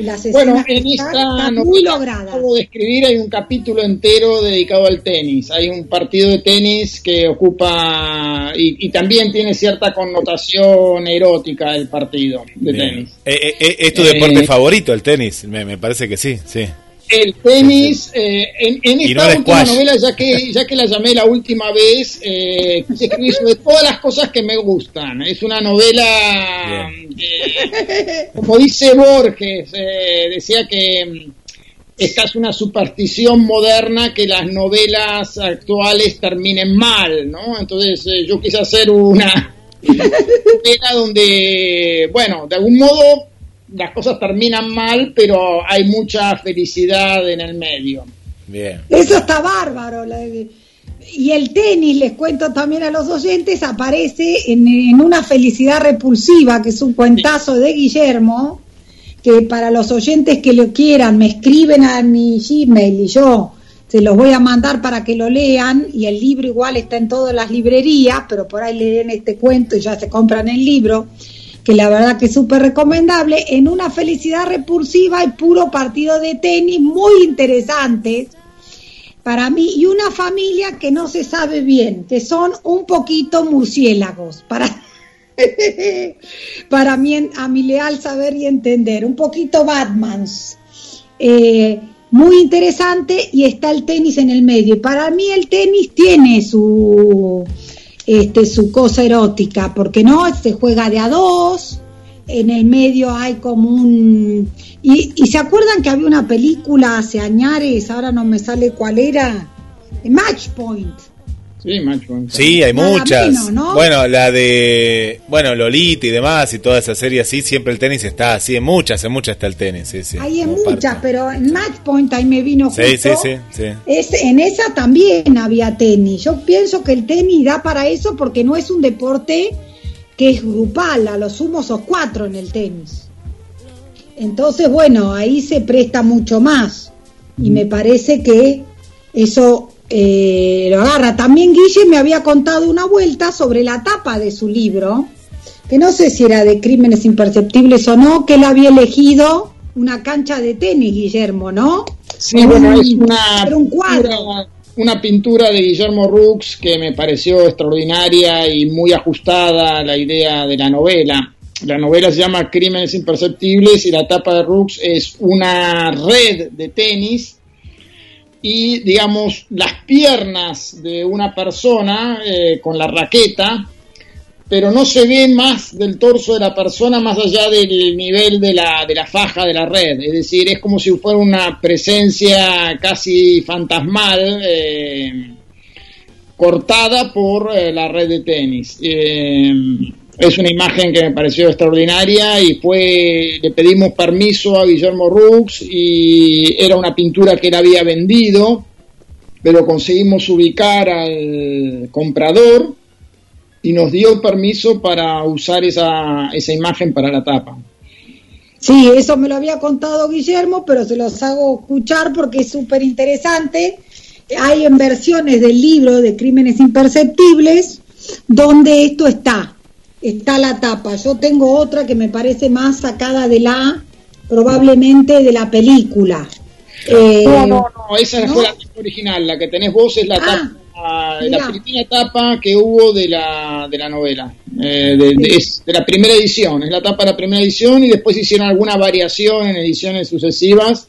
Las Bueno, escenas en esta están muy logradas. acabo de escribir hay un capítulo entero dedicado al tenis. Hay un partido de tenis que ocupa y, y también tiene cierta connotación erótica el partido de Bien. tenis. Eh, eh, eh, ¿Es tu deporte Eh, favorito el tenis? Me, me parece que sí, sí. El tenis, eh, en, en esta no última squash. novela, ya que, ya que la llamé la última vez, eh, quise escribir sobre todas las cosas que me gustan. Es una novela, eh, como dice Borges, eh, decía que mm, esta es una superstición moderna que las novelas actuales terminen mal, ¿no? Entonces eh, yo quise hacer una novela donde, bueno, de algún modo las cosas terminan mal, pero hay mucha felicidad en el medio. Bien. Eso está bárbaro. la- Y el tenis, les cuento también a los oyentes, aparece en, en una felicidad repulsiva, que es un cuentazo de Guillermo, que para los oyentes que lo quieran, me escriben a mi Gmail y yo se los voy a mandar para que lo lean, y el libro igual está en todas las librerías, pero por ahí leen este cuento y ya se compran el libro, que la verdad que es súper recomendable, en una felicidad repulsiva y puro partido de tenis muy interesantes para mí y una familia que no se sabe bien, que son un poquito murciélagos, para, para mí, a mi leal saber y entender, un poquito Batmans. Eh, muy interesante y está el tenis en el medio. Y para mí el tenis tiene su este, su cosa erótica, porque no, se juega de a dos, en el medio hay como un... Y, y se acuerdan que había una película hace añares, ahora no me sale cuál era, Match Point. Sí. Sí, hay Nada muchas. menos, ¿no? Bueno, la de, bueno, Lolita y demás y toda esa serie así, siempre el tenis está así, en muchas, en muchas está el tenis, sí, sí. hay en muchas, parte. pero en Match Point ahí me vino Sí, justo. sí, sí, sí. Es, en esa también había tenis. Yo pienso que el tenis da para eso porque no es un deporte que es grupal, a lo sumo sos cuatro en el tenis. Entonces, bueno, ahí se presta mucho más. Y me parece que eso eh, lo agarra. También Guille me había contado una vuelta sobre la tapa de su libro, que no sé si era de Crímenes Imperceptibles o no, que él había elegido una cancha de tenis, Guillermo, ¿no? Sí, bueno, es Un- una era un cuadro. pintura, una pintura de Guillermo Rux que me pareció extraordinaria y muy ajustada a la idea de la novela. La novela se llama Crímenes Imperceptibles y la tapa de Rux es una red de tenis y, digamos, las piernas de una persona eh, con la raqueta, pero no se ve más del torso de la persona más allá del nivel de la, de la faja de la red. Es decir, es como si fuera una presencia casi fantasmal eh, cortada por eh, la red de tenis. Es una imagen que me pareció extraordinaria y fue, le pedimos permiso a Guillermo Rux y era una pintura que él había vendido, pero conseguimos ubicar al comprador y nos dio permiso para usar esa, esa imagen para la tapa. Sí, eso me lo había contado Guillermo, pero se los hago escuchar porque es súper interesante. Hay en versiones del libro de Crímenes Imperceptibles donde esto está, está la tapa. Yo tengo otra que me parece más sacada de la, probablemente de la película. Eh, No, no, no, esa ¿no? fue la original, la que tenés vos es la Ah, tapa, mirá. la primera tapa que hubo de la, de la novela, eh, de, de- es de la primera edición, es la tapa de la primera edición y después hicieron alguna variación en ediciones sucesivas,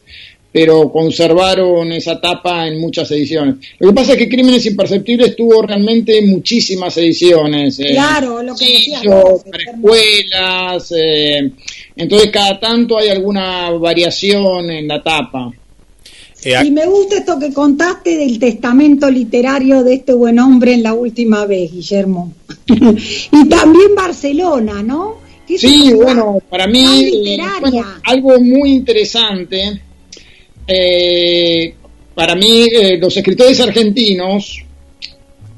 pero conservaron esa tapa en muchas ediciones. Lo que pasa es que Crímenes Imperceptibles tuvo realmente muchísimas ediciones. eh, Claro, lo que decía escuelas, eh, entonces cada tanto hay alguna variación en la tapa. Eh, Y me gusta esto que contaste del testamento literario de este buen hombre en la última vez, Guillermo. y también Barcelona, ¿no? Sí, bueno, para mí eh, bueno, algo muy interesante, eh, para mí eh, los escritores argentinos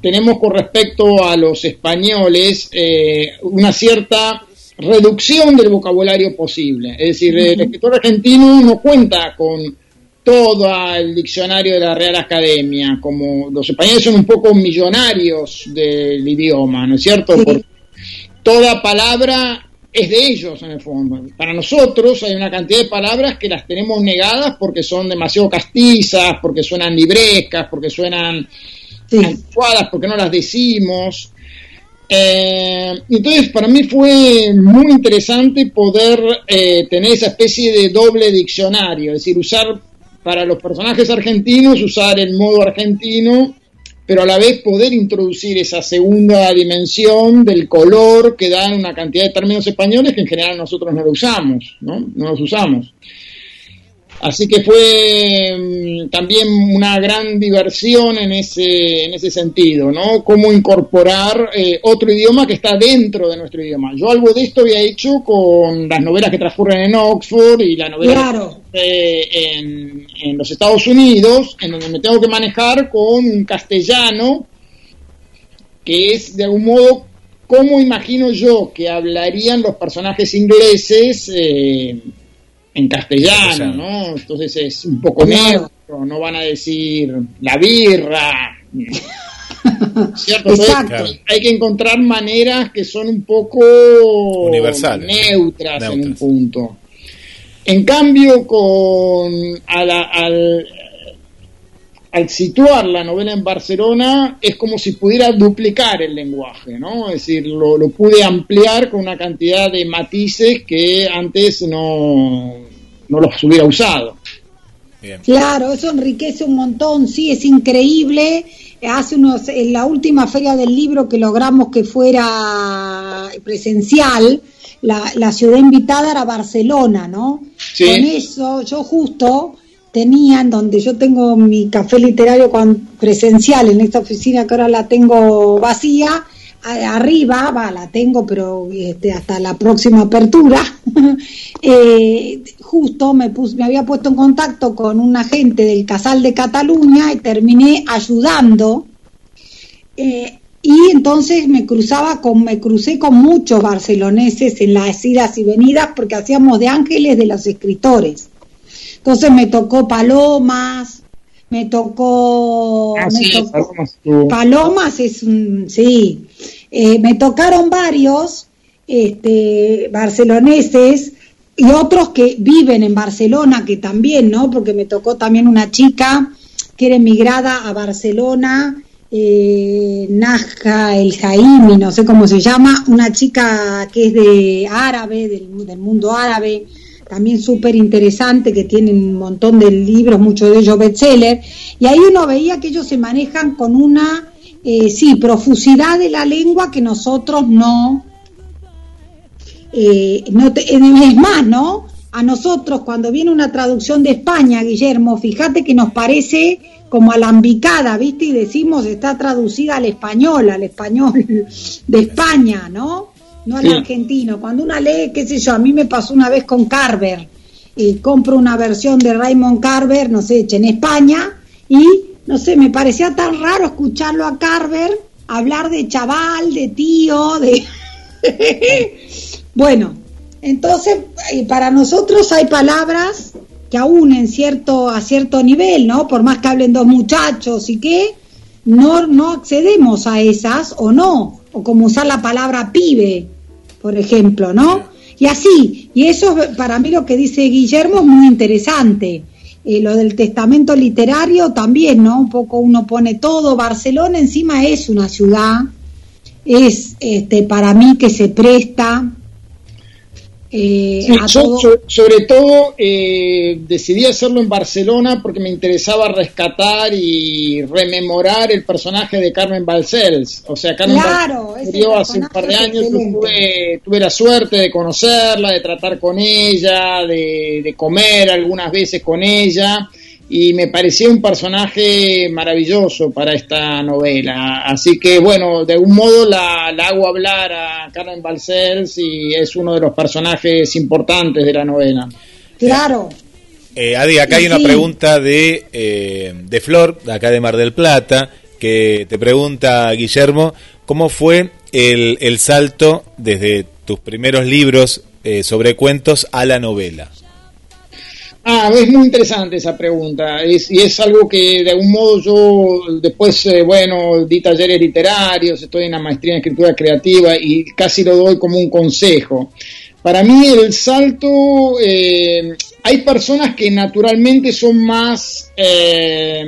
tenemos con respecto a los españoles eh, una cierta reducción del vocabulario posible. Es decir, el escritor argentino no cuenta con todo el diccionario de la Real Academia, como los españoles son un poco millonarios del idioma, ¿no es cierto? Sí. Porque toda palabra es de ellos en el fondo. Para nosotros hay una cantidad de palabras que las tenemos negadas porque son demasiado castizas, porque suenan librescas, porque suenan Sí. anticuadas, porque no las decimos. Eh, entonces, para mí fue muy interesante poder eh, tener esa especie de doble diccionario, es decir, usar para los personajes argentinos, usar el modo argentino, pero a la vez poder introducir esa segunda dimensión del color que dan una cantidad de términos españoles que en general nosotros no lo usamos, ¿no? No los usamos. Así que fue mm, también una gran diversión en ese, en ese sentido, ¿no? Cómo incorporar eh, otro idioma que está dentro de nuestro idioma. Yo algo de esto había hecho con las novelas que transcurren en Oxford y la novela Claro. eh, en, en los Estados Unidos, en donde me tengo que manejar con un castellano que es de algún modo cómo imagino yo que hablarían los personajes ingleses eh, en castellano. ¿no? Entonces es un poco neutro, no van a decir la birra. ¿Cierto? Entonces, Exacto. hay que encontrar maneras que son un poco Universales. neutras, en un Neutras. punto. En cambio, con a la- al, al situar la novela en Barcelona, es como si pudiera duplicar el lenguaje, ¿no? Es decir, lo, lo pude ampliar con una cantidad de matices que antes no, no los hubiera usado. bien. Claro, eso enriquece un montón, sí, es increíble hace unos, en la última feria del libro que logramos que fuera presencial, la, la ciudad invitada era Barcelona, ¿no? Sí. Con eso yo justo tenía, en donde yo tengo mi café literario presencial en esta oficina que ahora la tengo vacía, arriba, va, la tengo, pero este, hasta la próxima apertura, eh, justo me había puesto en contacto con un agente del Casal de Cataluña y terminé ayudando. eh, y entonces me cruzaba con, me crucé con muchos barceloneses en las idas y venidas porque hacíamos de ángeles de los escritores. Entonces me tocó Palomas, me tocó, Ah, me sí, tocó- Palomas. Palomas es un, sí. Eh, me tocaron varios este, barceloneses y otros que viven en Barcelona, que también, ¿no? Porque me tocó también una chica que era emigrada a Barcelona, eh, Naja El Jaimi, no sé cómo se llama, una chica que es de árabe, del, del mundo árabe, también súper interesante, que tienen un montón de libros, muchos de ellos bestseller, y ahí uno veía que ellos se manejan con una, eh, sí, profusidad de la lengua que nosotros no, eh, no te- es más, ¿no? A nosotros cuando viene una traducción de España, Guillermo, fíjate que nos parece como alambicada, ¿viste? Y decimos está traducida al español, al español de España, ¿no? No al Sí. argentino. Cuando una lee, qué sé yo, a mí me pasó una vez con Carver, eh, compro una versión de Raymond Carver, no sé, en España, y no sé, me parecía tan raro escucharlo a Carver hablar de chaval, de tío, de... bueno, entonces eh, para nosotros hay palabras que aún en cierto, a cierto nivel, ¿no? Por más que hablen dos muchachos y que no, no accedemos a esas o no, o como usar la palabra pibe, por ejemplo, ¿no? Y así, y eso es para mí lo que dice Guillermo es muy interesante. Eh, lo del testamento literario también, ¿no? Un poco uno pone todo. Barcelona encima es una ciudad, es este, para mí que se presta eh, Sí, a yo, todo. sobre todo eh, decidí hacerlo en Barcelona porque me interesaba rescatar y rememorar el personaje de Carmen Balcells. O sea, Carmen Claro, murió hace un par de años. Tuve, tuve la suerte de conocerla, de tratar con ella, de, de comer algunas veces con ella. Y me parecía un personaje maravilloso para esta novela. Así que, bueno, de algún modo la, la hago hablar a Carmen Balcells y es uno de los personajes importantes de la novela. Claro, Eh, Adi, acá hay Sí, una sí. pregunta de, eh, de Flor, de acá de Mar del Plata, que te pregunta, Guillermo, ¿cómo fue el, el salto desde tus primeros libros eh, sobre cuentos a la novela? Ah, es muy interesante esa pregunta y es algo que de algún modo yo después, eh, bueno, di talleres literarios, estoy en la maestría en escritura creativa y casi lo doy como un consejo. Para mí el salto, eh, hay personas que naturalmente son más, eh,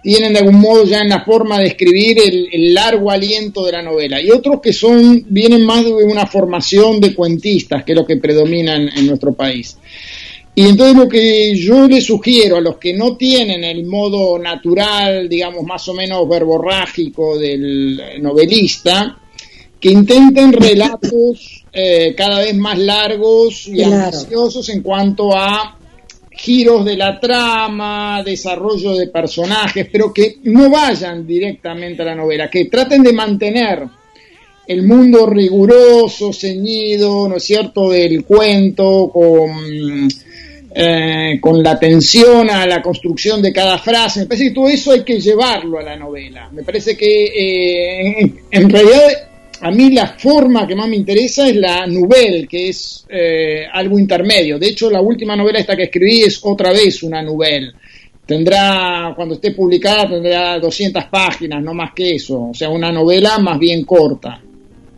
tienen de algún modo ya en la forma de escribir el, el largo aliento de la novela y otros que son, vienen más de una formación de cuentistas, que es lo que predomina en- en nuestro país. Y entonces lo que yo les sugiero a los que no tienen el modo natural, digamos, más o menos verborrágico del novelista, que intenten relatos eh, cada vez más largos y Claro. ambiciosos en cuanto a giros de la trama, desarrollo de personajes, pero que no vayan directamente a la novela, que traten de mantener el mundo riguroso, ceñido, ¿no es cierto?, del cuento, con, eh, con la atención a la construcción de cada frase. Me parece que todo eso hay que llevarlo a la novela. Me parece que eh, en, realidad a mí la forma que más me interesa es la nouvelle, que es eh, algo intermedio. De hecho, la última novela esta que escribí es otra vez una nouvelle. Tendrá, cuando esté publicada, tendrá 200 páginas, no más que eso. O sea, una novela más bien corta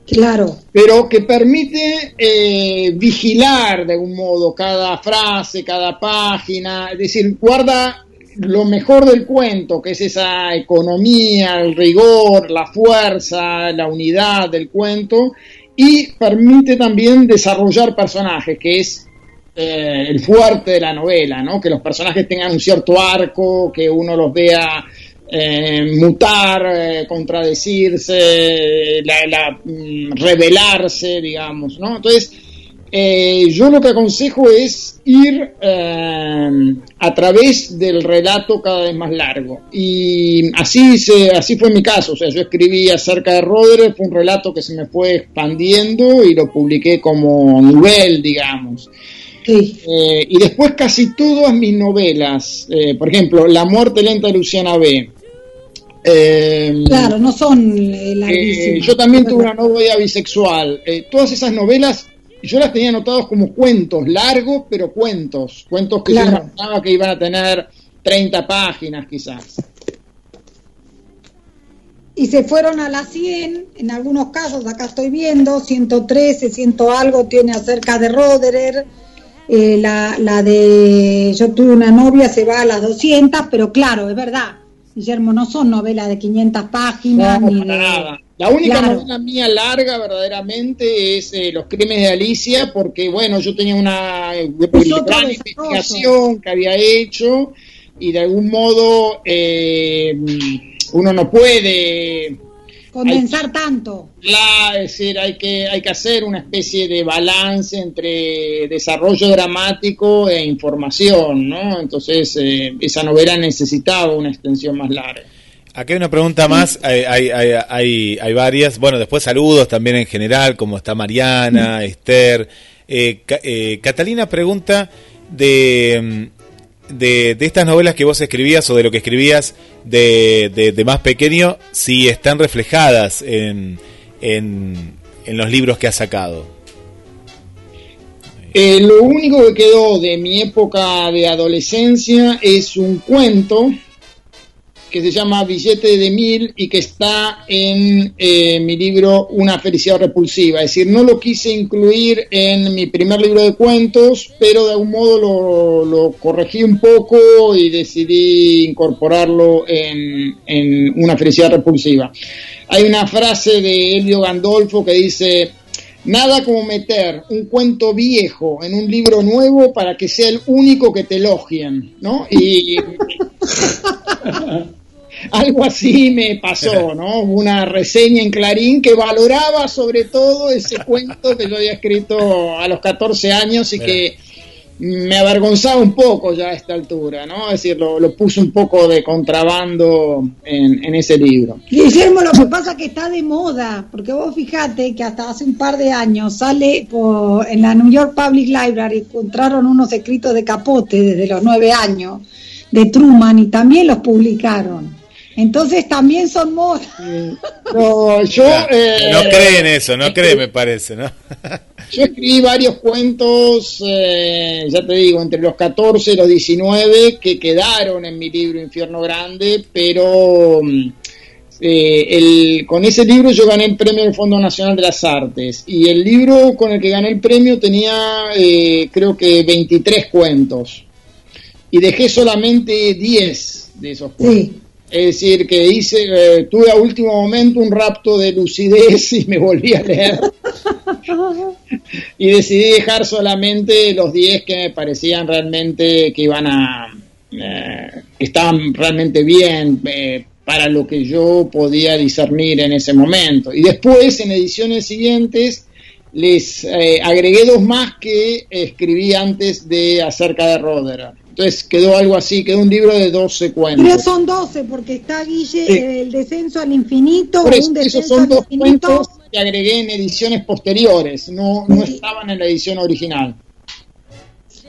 claro. pero que permite eh, vigilar de algún modo cada frase, cada página, es decir, guarda lo mejor del cuento, que es esa economía, el rigor, la fuerza, la unidad del cuento, y permite también desarrollar personajes, que es eh, el fuerte de la novela, ¿no? que los personajes tengan un cierto arco, que uno los vea eh, mutar, eh, contradecirse, la, la, mm, revelarse, digamos, ¿no? Entonces, eh, yo lo que aconsejo es ir a través del relato cada vez más largo. Y así, se, así fue mi caso. O sea, yo escribí acerca de Roder, fue un relato que se me fue expandiendo y lo publiqué como nivel, digamos. Sí. Eh, y después casi todas mis novelas, eh, por ejemplo, La muerte lenta de Luciana B. Eh, Claro, no son larguísimas. yo también tuve una novela bisexual. Todas esas novelas yo las tenía anotadas como cuentos, largos, pero cuentos. Cuentos que yo imaginaba que iban a tener 30 páginas quizás. Y se fueron a las 100, en algunos casos, acá estoy viendo, 113, 100 algo tiene acerca de Roderer. Eh, la, la de Yo tuve una novia se va a las 200, pero claro, es verdad, Guillermo, no son novelas de 500 páginas No, ni para de... nada. La única Claro. novela mía larga verdaderamente es eh, Los crímenes de Alicia, porque bueno, yo tenía una eh, gran investigación que había hecho y de algún modo eh, uno no puede condensar tanto. Claro, es decir, hay que, hay que hacer una especie de balance entre desarrollo dramático e información, ¿no? Entonces, eh, esa novela necesitaba una extensión más larga. Acá hay una pregunta más, hay, hay, hay, hay, hay varias. Bueno, después saludos también en general, como está Mariana, Esther. Eh, Ca- eh, Catalina pregunta de, mm, de, de estas novelas que vos escribías o de lo que escribías de, de, más pequeño, si están reflejadas en, en, en los libros que has sacado. Eh, lo único que quedó de mi época de adolescencia es un cuento que se llama Billete de Mil y que está en eh, mi libro Una felicidad repulsiva. Es decir, no lo quise incluir en mi primer libro de cuentos, pero de algún modo lo, lo corregí un poco y decidí incorporarlo en, en Una felicidad repulsiva. Hay una frase de Elio Gandolfo que dice, Nada como meter un cuento viejo en un libro nuevo para que sea el único que te elogien, ¿no? Y algo así me pasó, ¿no? Hubo Una reseña en Clarín que valoraba sobre todo ese cuento que yo había escrito a los 14 años y que me avergonzaba un poco ya a esta altura, ¿no? Es decir, lo, lo puse un poco de contrabando en, en ese libro. Guillermo, lo que pasa es que está de moda, porque vos fijate que hasta hace un par de años sale por, en la New York Public Library, encontraron unos escritos de Capote desde los nueve años, de Truman, y también los publicaron. Entonces también son moda. No, yo... eh, no cree en eso, no cree, me parece, ¿no? Yo escribí varios cuentos, eh, ya te digo, entre los 14 y los 19 que quedaron en mi libro Infierno Grande, pero mm, eh, el, con ese libro yo gané el premio del Fondo Nacional de las Artes y el libro con el que gané el premio tenía eh, creo que 23 cuentos y dejé solamente 10 de esos cuentos. Sí. Es decir, que hice, eh, tuve a último momento un rapto de lucidez y me volví a leer. Y decidí dejar solamente los 10 que me parecían realmente que iban a eh, que estaban realmente bien eh, para lo que yo podía discernir en ese momento. Y después en ediciones siguientes les eh, agregué dos más que escribí antes de acerca de Roder entonces quedó algo así quedó un libro de 12 Pero cuentos son 12, porque está Guille, Sí. el descenso al infinito, Por eso, un esos descenso son al dos infinito. cuentos que agregué en ediciones posteriores, no, no estaban en la edición original.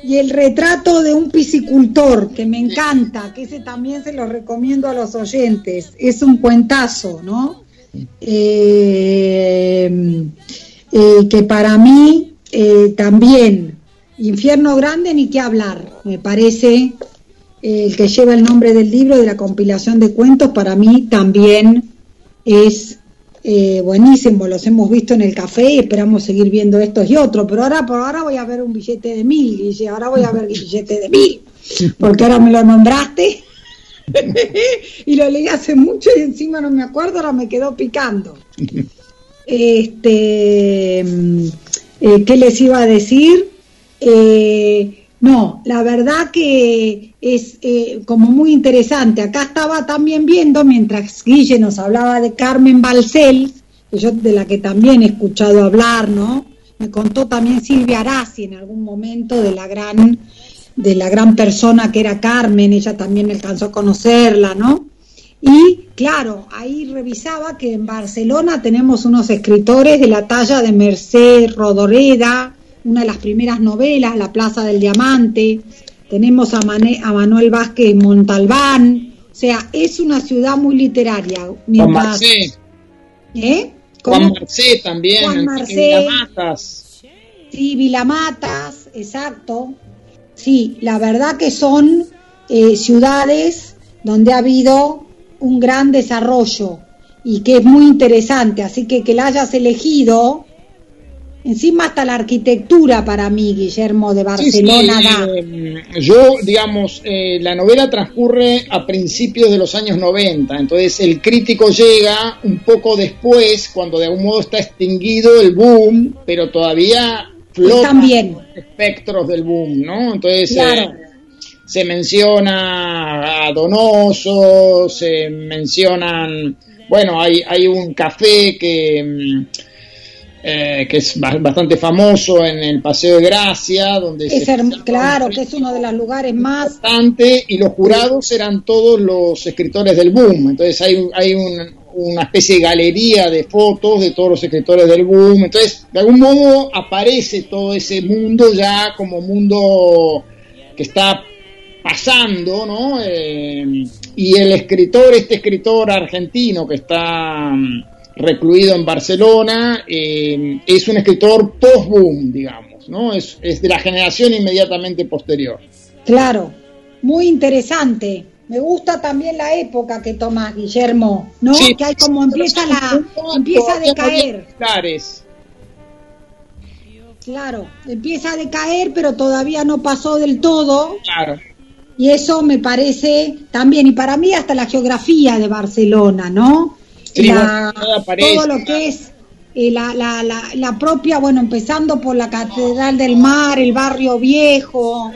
Y el retrato de un piscicultor, que me encanta, que ese también se lo recomiendo a los oyentes. Es un cuentazo, ¿no? Eh, eh, que para mí eh, también, Infierno Grande, ni qué hablar, me parece eh, el que lleva el nombre del libro, de la compilación de cuentos, para mí también es eh, buenísimo, los hemos visto en el café y esperamos seguir viendo estos y otros, pero ahora por ahora voy a ver un billete de mil, Guille, ahora voy a ver el billete de mil, porque ahora me lo nombraste y lo leí hace mucho y encima no me acuerdo, ahora me quedó picando. Este, mm, eh, ¿qué les iba a decir? Eh, No, la verdad que es eh, como muy interesante. Acá estaba también viendo, mientras Guille nos hablaba de Carmen Balcel, que yo de la que también he escuchado hablar, ¿no? Me contó también Silvia Arasi en algún momento de la gran de la gran persona que era Carmen, ella también alcanzó a conocerla, ¿no? Y claro, ahí revisaba que en Barcelona tenemos unos escritores de la talla de Merced Rodoreda, una de las primeras novelas, La Plaza del Diamante, tenemos a, a Manuel Vázquez Montalbán, o sea, es una ciudad muy literaria. Juan Marcé. ¿Eh? Juan Marcé también, Juan Marcé, Vilamatas. Sí, Vilamatas, exacto. Sí, la verdad que son eh, ciudades donde ha habido un gran desarrollo y que es muy interesante, así que que la hayas elegido, encima hasta la arquitectura para mí, Guillermo de Barcelona. Eh, yo, digamos, eh, la novela transcurre a principios de los años 90, entonces el crítico llega un poco después, cuando de algún modo está extinguido el boom, pero todavía también. espectros del boom, ¿no? Entonces eh, se menciona a Donoso, se mencionan, bueno, hay, hay un café que, mm, eh, que es bastante famoso en el Paseo de Gracia, donde es claro, que es uno de los lugares más importante y los jurados eran todos los escritores del boom, entonces hay, hay un una especie de galería de fotos de todos los escritores del boom. Entonces, de algún modo aparece todo ese mundo ya como mundo que está pasando, ¿no? Eh, y el escritor, este escritor argentino que está recluido en Barcelona, eh, es un escritor post-boom, digamos, ¿no? Es, es de la generación inmediatamente posterior. Claro, muy interesante. Me gusta también la época que toma Guillermo, ¿no? que hay como empieza la empieza a decaer. Claro, empieza a decaer, pero todavía no pasó del todo. Claro. Y eso me parece también, y para mí hasta la geografía de Barcelona, ¿no? Todo lo que es eh, la, la, la, la propia, bueno, empezando por la Catedral del Mar, el barrio viejo,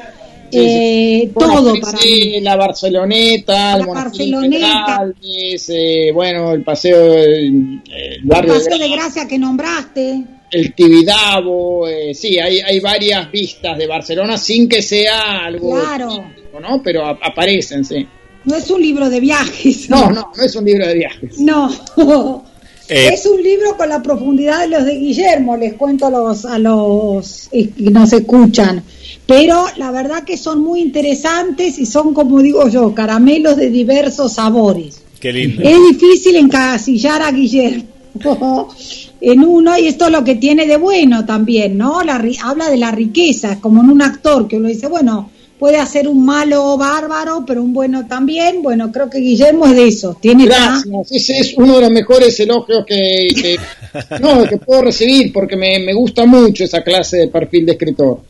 eh, todo para La Barceloneta, el Barceloneta. Eh, bueno, el paseo, el, barrio paseo de, Gracia que nombraste. El Tibidabo, eh, sí, hay, hay varias vistas de Barcelona sin que sea algo claro. ¿no? Pero aparecen, sí. No es un libro de viajes. No, no, no es un libro de viajes. No. Eh, es un libro con la profundidad de los de Guillermo, les cuento a los, a los que nos escuchan pero la verdad que son muy interesantes y son, como digo yo, caramelos de diversos sabores. Qué lindo. Es difícil encasillar a Guillermo en uno y esto es lo que tiene de bueno también, ¿no? La, habla de la riqueza, como en un actor que uno dice, bueno, puede hacer un malo bárbaro, pero un bueno también. Bueno, creo que Guillermo es de eso. Tiene Gracias. Ese es uno de los mejores elogios que, no, que puedo recibir porque me, me gusta mucho esa clase de perfil de escritor.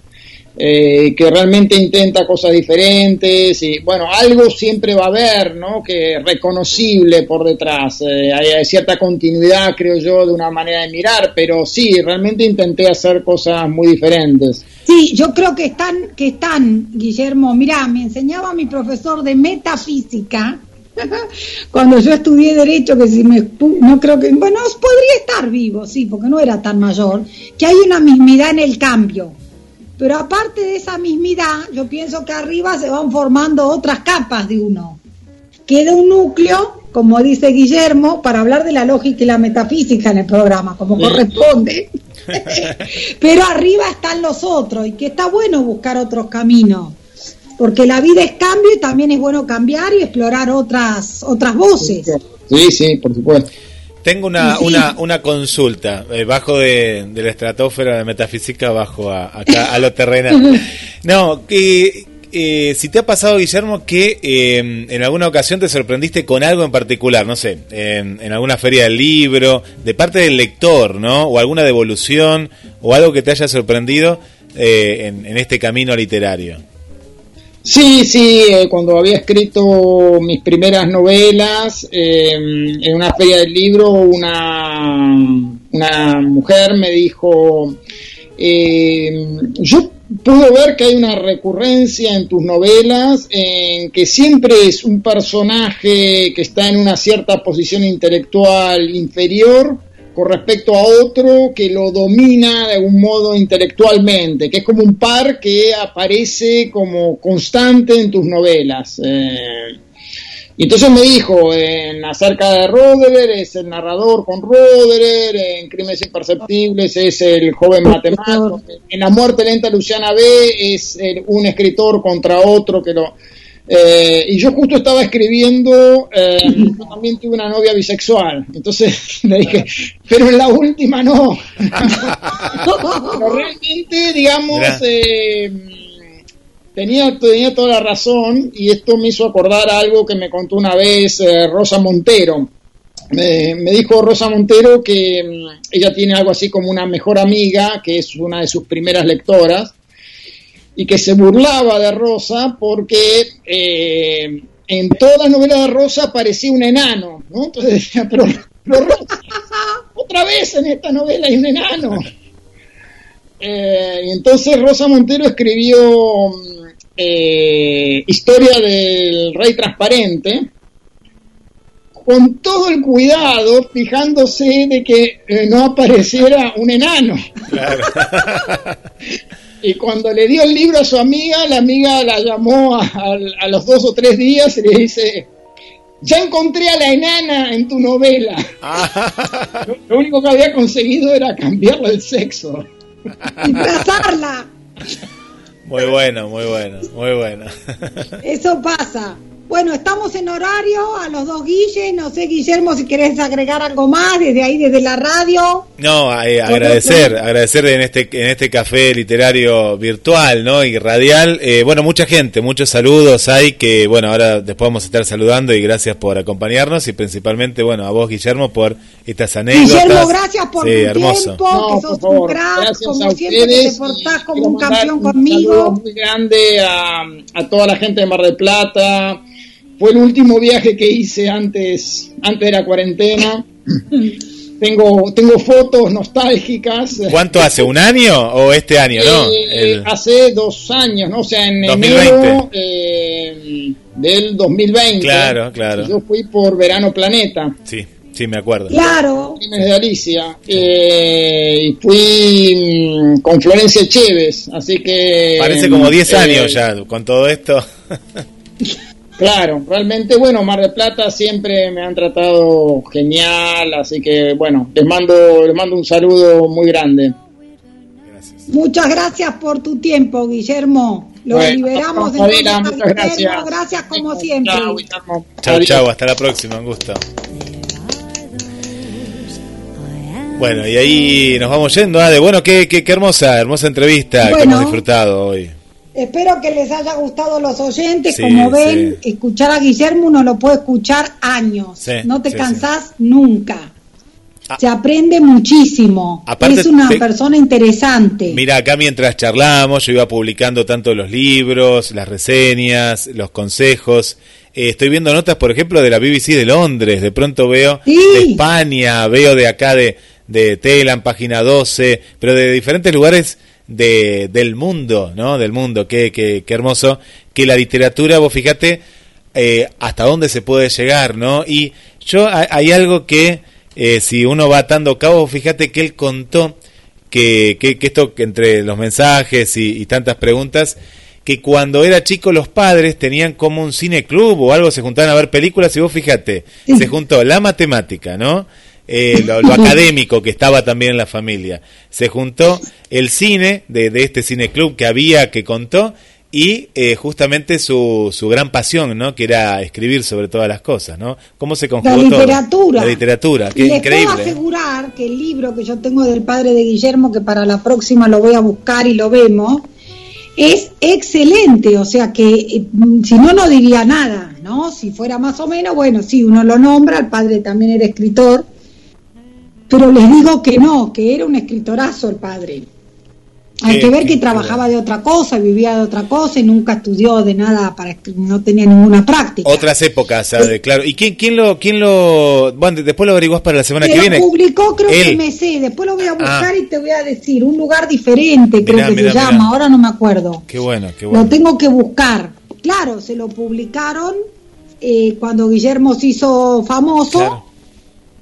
Eh, que realmente intenta cosas diferentes y bueno, algo siempre va a haber, ¿no? Que reconocible por detrás. Eh, hay, cierta continuidad, creo yo, de una manera de mirar, pero sí, realmente intenté hacer cosas muy diferentes. Sí, yo creo que están, que están, Guillermo, mirá, me enseñaba mi profesor de metafísica, cuando yo estudié derecho, que si me no creo que, bueno, podría estar vivo, sí, porque no era tan mayor, que hay una mismidad en el cambio. Pero aparte de esa mismidad, yo pienso que arriba se van formando otras capas de uno. Queda un núcleo, como dice Guillermo, para hablar de la lógica y la metafísica en el programa, como corresponde. Pero arriba están los otros y que está bueno buscar otros caminos. Porque la vida es cambio y también es bueno cambiar y explorar otras otras voces. Sí, sí, por supuesto. Tengo una, una, una consulta, eh, bajo de, la estratosfera de metafísica, bajo a, acá a lo terrenal. No, que eh, si te ha pasado, Guillermo, que eh, en alguna ocasión te sorprendiste con algo en particular, no sé, en, en, alguna feria del libro, de parte del lector, ¿no? O alguna devolución, o algo que te haya sorprendido en, en este camino literario. Sí, sí, eh, cuando había escrito mis primeras novelas, em, en una feria del libro, una, una mujer me dijo, em, yo puedo ver que hay una recurrencia en tus novelas en que siempre es un personaje que está en una cierta posición intelectual inferior con respecto a otro que lo domina de algún modo intelectualmente, que es como un par que aparece como constante en tus novelas. Eh, y entonces me dijo, en acerca de Roderer es el narrador con Roderer, en Crímenes Imperceptibles es el joven matemático, en La muerte lenta Luciana B es un escritor contra otro que lo... Eh, y yo justo estaba escribiendo, eh, yo también tuve una novia bisexual, entonces le dije, pero en la última no. pero realmente, digamos, eh, tenía, tenía toda la razón y esto me hizo acordar algo que me contó una vez eh, Rosa Montero. Me, dijo Rosa Montero que mm, ella tiene algo así como una mejor amiga, que es una de sus primeras lectoras, y que se burlaba de Rosa porque eh, en todas las novelas de Rosa aparecía un enano, ¿no? Entonces decía, pero, pero Rosa, otra vez en esta novela hay un enano. Eh, y entonces Rosa Montero escribió mm, eh, historia del rey transparente, con todo el cuidado, fijándose de que eh, no apareciera un enano. y cuando le dio el libro a su amiga, la amiga la llamó a, los dos o tres días y le dice, ya encontré a la enana en tu novela. lo, lo, único que había conseguido era cambiarle el sexo. Y trazarla. Muy bueno, muy bueno, muy bueno. Eso pasa. Bueno, estamos en horario a los dos Guille. No sé, Guillermo, si querés agregar algo más desde ahí, desde la radio. No, eh, agradecer, agradecer en este en este café literario virtual, ¿no? Y radial. Eh, bueno, mucha gente, muchos saludos hay que, bueno, ahora después vamos a estar saludando y gracias por acompañarnos y principalmente, bueno, a vos, Guillermo, por estas anécdotas. Guillermo, gracias por tu hermoso. tiempo, que sos un crack, como siempre te portás como un campeón conmigo. muy grande a, a toda la gente de Mar del Plata fue el último viaje que hice antes, antes de la cuarentena. tengo, tengo fotos nostálgicas. ¿Cuánto hace? ¿Un año o este año? no? Eh, hace dos años, ¿no? O sea, en enero eh, del 2020. Claro, claro. Yo fui por Verano Planeta. Sí. Sí, me acuerdo. Claro. de Alicia. Eh, y fui mm, con Florencia Chévez, así que... Parece como 10 años ya con todo esto. Claro, realmente, bueno, Mar del Plata siempre me han tratado genial, así que, bueno, les mando, les mando un saludo muy grande. Muchas gracias por tu tiempo, Guillermo. Lo liberamos de muchas gracias. Gracias como siempre. Chao, chao, hasta la próxima, un gusto. Bueno, y ahí nos vamos yendo, de Bueno, qué, qué, hermosa, hermosa entrevista que hemos disfrutado hoy. Espero que les haya gustado los oyentes. Como ven, escuchar a Guillermo uno lo puede escuchar años. no te cansás nunca. Ah. Se aprende muchísimo. es una persona interesante. Mira, acá mientras charlamos, yo iba publicando tanto los libros, las reseñas, los consejos. Eh, estoy viendo notas, por ejemplo, de la BBC de Londres. De pronto veo de España, veo de acá de, de Telan, página 12, pero de diferentes lugares de, del mundo, ¿no? Del mundo, qué, qué, qué hermoso. Que la literatura, vos fíjate, eh, hasta dónde se puede llegar, ¿no? Y yo, hay algo que, eh, si uno va atando cabo, fíjate que él contó que, que, que esto, entre los mensajes y, tantas preguntas, que cuando era chico los padres tenían como un cine club o algo, se juntaban a ver películas y vos fíjate, se juntó la matemática, ¿no? Eh, lo, académico que estaba también en la familia. Se juntó el cine de, de este cine club que había, que contó, y eh, justamente su, su gran pasión, ¿no? Que era escribir sobre todas las cosas, ¿no? ¿Cómo se conjugó La literatura. La literatura, qué increíble. Puedo asegurar que el libro que yo tengo del padre de Guillermo, que para la próxima lo voy a buscar y lo vemos, es excelente, o sea que eh, si no, no diría nada, ¿no? Si fuera más o menos, bueno, sí, uno lo nombra, el padre también era escritor, pero les digo que no, que era un escritorazo el padre. Hay que ver que trabajaba de otra cosa, vivía de otra cosa y nunca estudió de nada para no tenía ninguna práctica. Otras épocas, ¿sabe? claro. ¿Y quién, quién lo, quién lo, bueno, después lo averiguás para la semana Que que lo viene? publicó, creo que Él. MC, después lo voy a buscar Ah. y te voy a decir, un lugar diferente creo Mirá, que mirá, se llama, ahora no me acuerdo. Qué bueno, qué Lo bueno. tengo que buscar. Claro, se lo publicaron eh, cuando Guillermo se hizo famoso, Claro.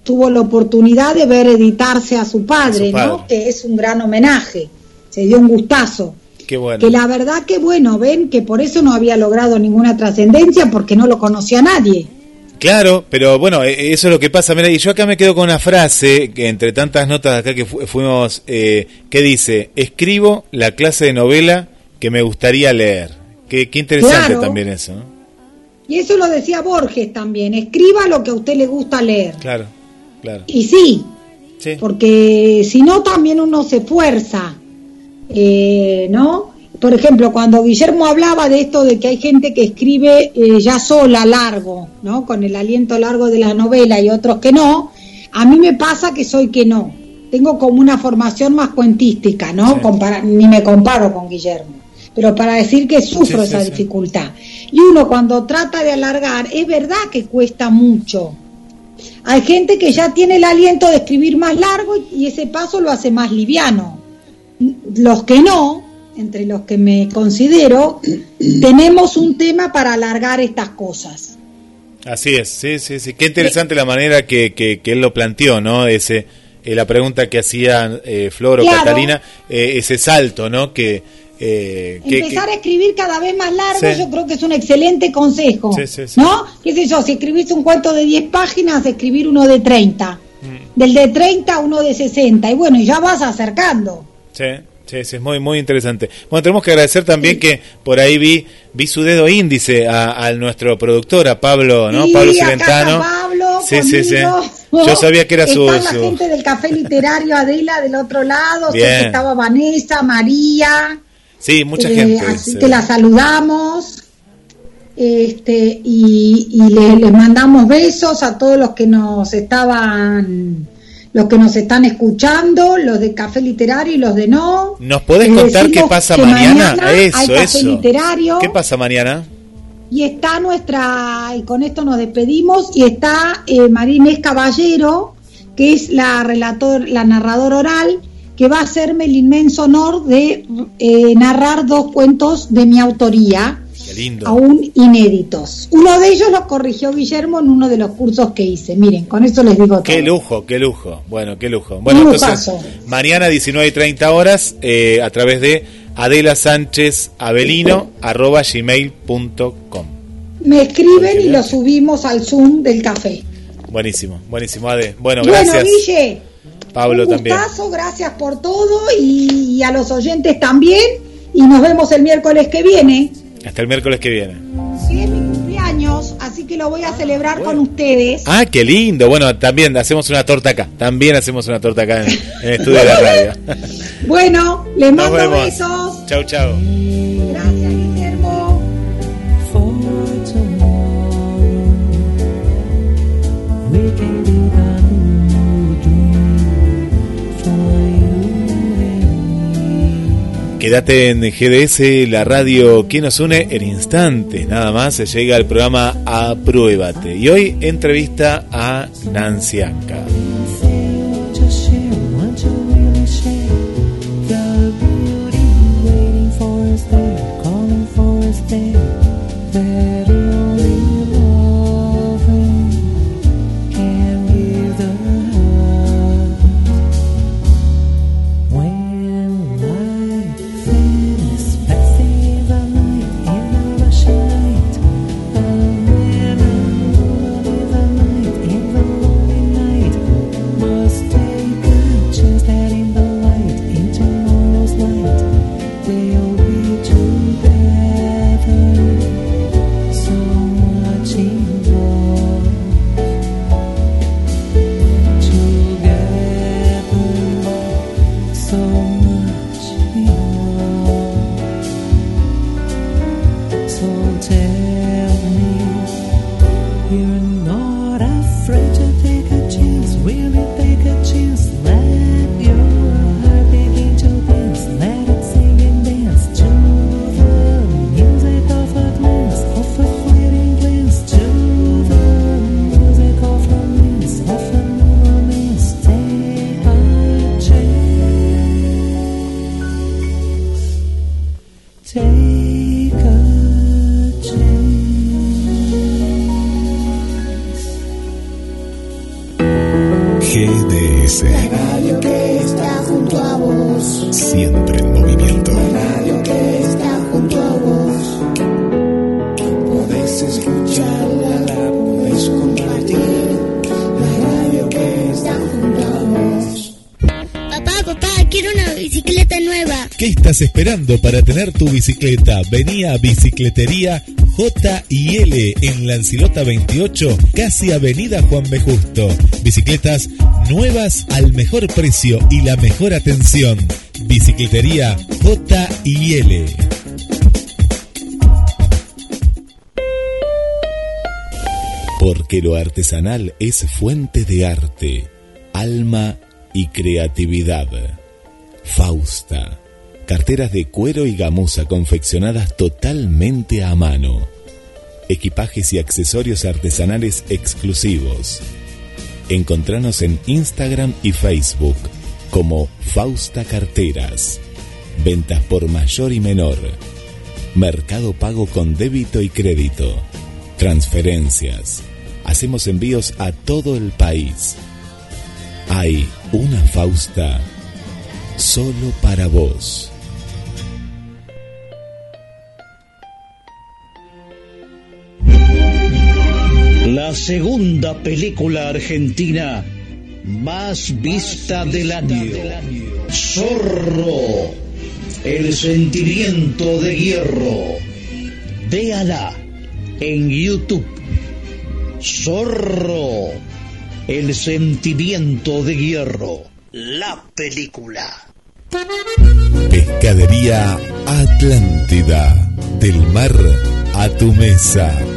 Tuvo la oportunidad de ver editarse a su padre, A su padre. ¿no? Que es un gran homenaje, se dio un gustazo. Qué bueno. Que la verdad que bueno, ven que por eso no había logrado ninguna trascendencia porque no lo conocía nadie. Claro, pero bueno, eh, eso es lo que pasa. Mira, y yo acá me quedo con una frase que entre tantas notas acá que fu- fuimos, eh, que dice, escribo la clase de novela que me gustaría leer. Qué, qué interesante Claro. también eso, ¿no? Y eso lo decía Borges también, escriba lo que a usted le gusta leer. Claro, claro. Y sí, Sí. porque si no también uno se esfuerza, eh, ¿no? Por ejemplo, cuando Guillermo hablaba de esto de que hay gente que escribe eh, ya sola, largo, ¿no? Con el aliento largo de la novela y otros que no, a mí me pasa que soy que no. Tengo como una formación más cuentística, ¿no? Sí. Compara- ni me comparo con Guillermo. Pero para decir que sufro Sí, esa dificultad. Y uno cuando trata de alargar, es verdad que cuesta mucho. Hay gente que ya tiene el aliento de escribir más largo y ese paso lo hace más liviano. Los que no, entre los que me considero, tenemos un tema para alargar estas cosas. Así es, sí, sí, sí. Qué interesante la manera que, que, que él lo planteó, ¿no? Ese, eh, la pregunta que hacían eh, Flor o Claro. Catalina, eh, ese salto, ¿no? Que, eh, Empezar que- a escribir cada vez más largo, Sí. yo creo que es un excelente consejo. Sí, sí, sí. ¿No? ¿Qué sé yo? Si escribís un cuento de 10 páginas, escribir uno de 30. Mm. Del de 30 a uno de 60. Y bueno, y ya vas acercando. Sí, sí, sí, es muy, muy interesante. Bueno, tenemos que agradecer también que por ahí vi vi su dedo índice a, a nuestro productor, a Pablo, ¿no? Sí, Pablo está Pablo, Sí, sí, sí. Yo sabía que era su... Está la su- gente del Café Literario Adela del otro lado, Bien. que estaba Vanessa, María, Sí, mucha eh, gente. así sí. que la saludamos. Este, y, y le- les mandamos besos a todos los que nos estaban los que nos están escuchando, los de Café Literario y los de no. ¿Nos podés Les contar qué pasa mañana? hay Eso, Café eso. Literario. ¿Qué pasa mañana? Y está nuestra, y con esto nos despedimos, y está eh, Caballero, que es la relator, la narradora oral, que va a hacerme el inmenso honor de eh, narrar dos cuentos de mi autoría, Qué lindo. aún inéditos. Uno de ellos lo corrigió Guillermo en uno de los cursos que hice. Miren, con eso les digo todo. Qué lujo, qué lujo. Bueno, qué lujo. Bueno, Un entonces, mañana 19 y 30 horas eh, a través de Adela Sánchez Avelino arroba gmail.com. Me escriben y lo subimos al Zoom del café. Buenísimo, buenísimo, Ade. Bueno, Bueno, gracias. Guille. Pablo un también. gustazo, gracias por todo y, y a los oyentes también. Y nos vemos el miércoles que viene. Hasta el miércoles que viene. Sí, es mi cumpleaños, así que lo voy a celebrar con ustedes. Ah, qué lindo. Bueno, también hacemos una torta acá. También hacemos una torta acá en, en el estudio de la radio. Bueno, les Nos mando vemos. besos. Chau, chau. Gracias, Guillermo. Quédate en GDS, la radio que nos une en instantes. Nada más se llega al programa Apruébate. Y hoy entrevista a Nancy Anca. Para tener tu bicicleta? Vení a Bicicletería J y L en Lancilota 28, casi Avenida Juan B. Justo. Bicicletas nuevas al mejor precio y la mejor atención. Bicicletería J y L. Porque lo artesanal es fuente de arte, alma y creatividad. Fausta. Carteras de cuero y gamuza confeccionadas totalmente a mano. Equipajes y accesorios artesanales exclusivos. Encontranos en Instagram y Facebook como Fausta Carteras. Ventas por mayor y menor. Mercado pago con débito y crédito. Transferencias. Hacemos envíos a todo el país. Hay una Fausta solo para vos. La segunda película argentina más vista del año. Zorro. El sentimiento de hierro. Véala en YouTube. Zorro. El sentimiento de hierro. La película. Pescadería Atlántida. Del mar a tu mesa.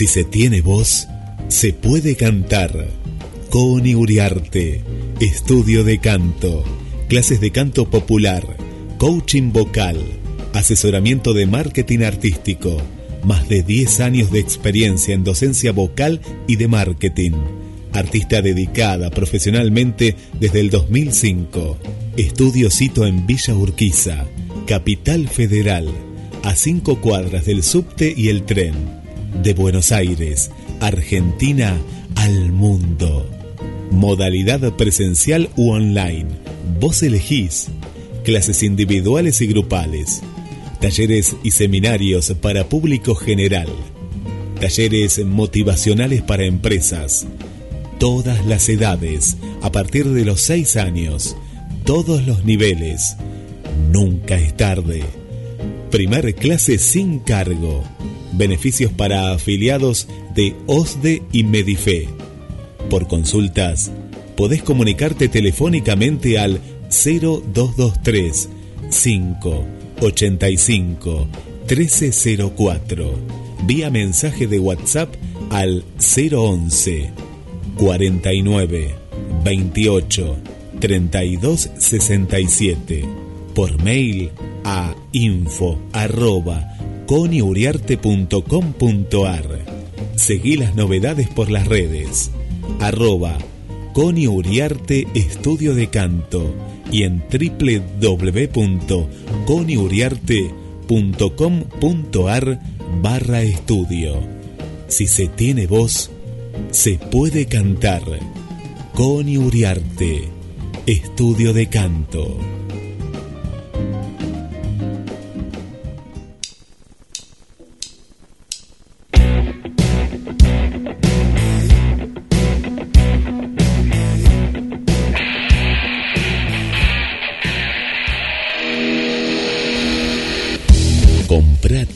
Si se tiene voz, se puede cantar. Coni Uriarte, estudio de canto, clases de canto popular, coaching vocal, asesoramiento de marketing artístico, más de 10 años de experiencia en docencia vocal y de marketing. Artista dedicada profesionalmente desde el 2005. Estudio cito en Villa Urquiza, Capital Federal, a cinco cuadras del subte y el tren de Buenos Aires, Argentina al mundo. Modalidad presencial u online. Vos elegís. Clases individuales y grupales. Talleres y seminarios para público general. Talleres motivacionales para empresas. Todas las edades, a partir de los 6 años. Todos los niveles. Nunca es tarde. Primer clase sin cargo beneficios para afiliados de OSDE y Medife. Por consultas, podés comunicarte telefónicamente al 0223 585 1304 vía mensaje de WhatsApp al 011 49 28 32 67 por mail a info coniuriarte.com.ar. Seguí las novedades por las redes. Arroba Coni Uriarte Estudio de Canto y en www.coniuriarte.com.ar barra estudio. Si se tiene voz, se puede cantar. Coni Uriarte Estudio de Canto.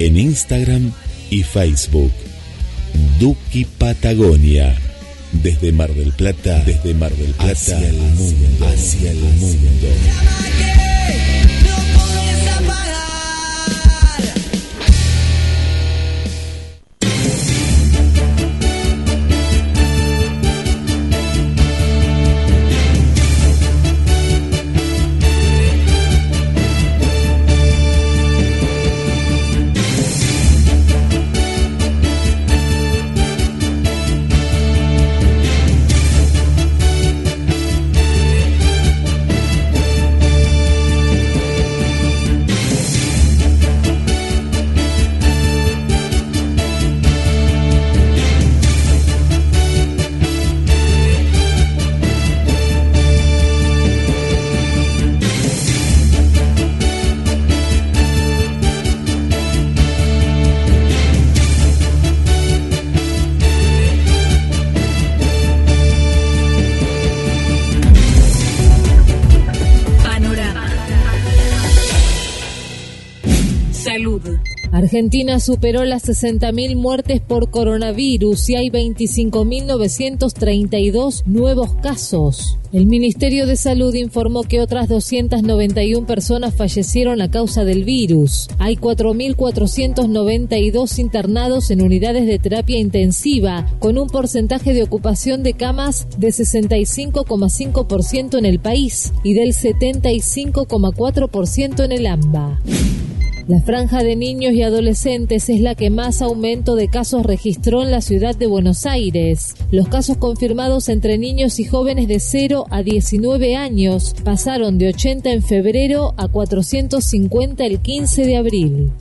en Instagram y Facebook. Duki Patagonia. Desde Mar del Plata, desde Mar del Plata hacia el mundo, hacia el mundo. Argentina superó las 60.000 muertes por coronavirus y hay 25.932 nuevos casos. El Ministerio de Salud informó que otras 291 personas fallecieron a causa del virus. Hay 4.492 internados en unidades de terapia intensiva, con un porcentaje de ocupación de camas de 65,5% en el país y del 75,4% en el AMBA. La franja de niños y adolescentes es la que más aumento de casos registró en la ciudad de Buenos Aires. Los casos confirmados entre niños y jóvenes de 0 a 19 años pasaron de 80 en febrero a 450 el 15 de abril.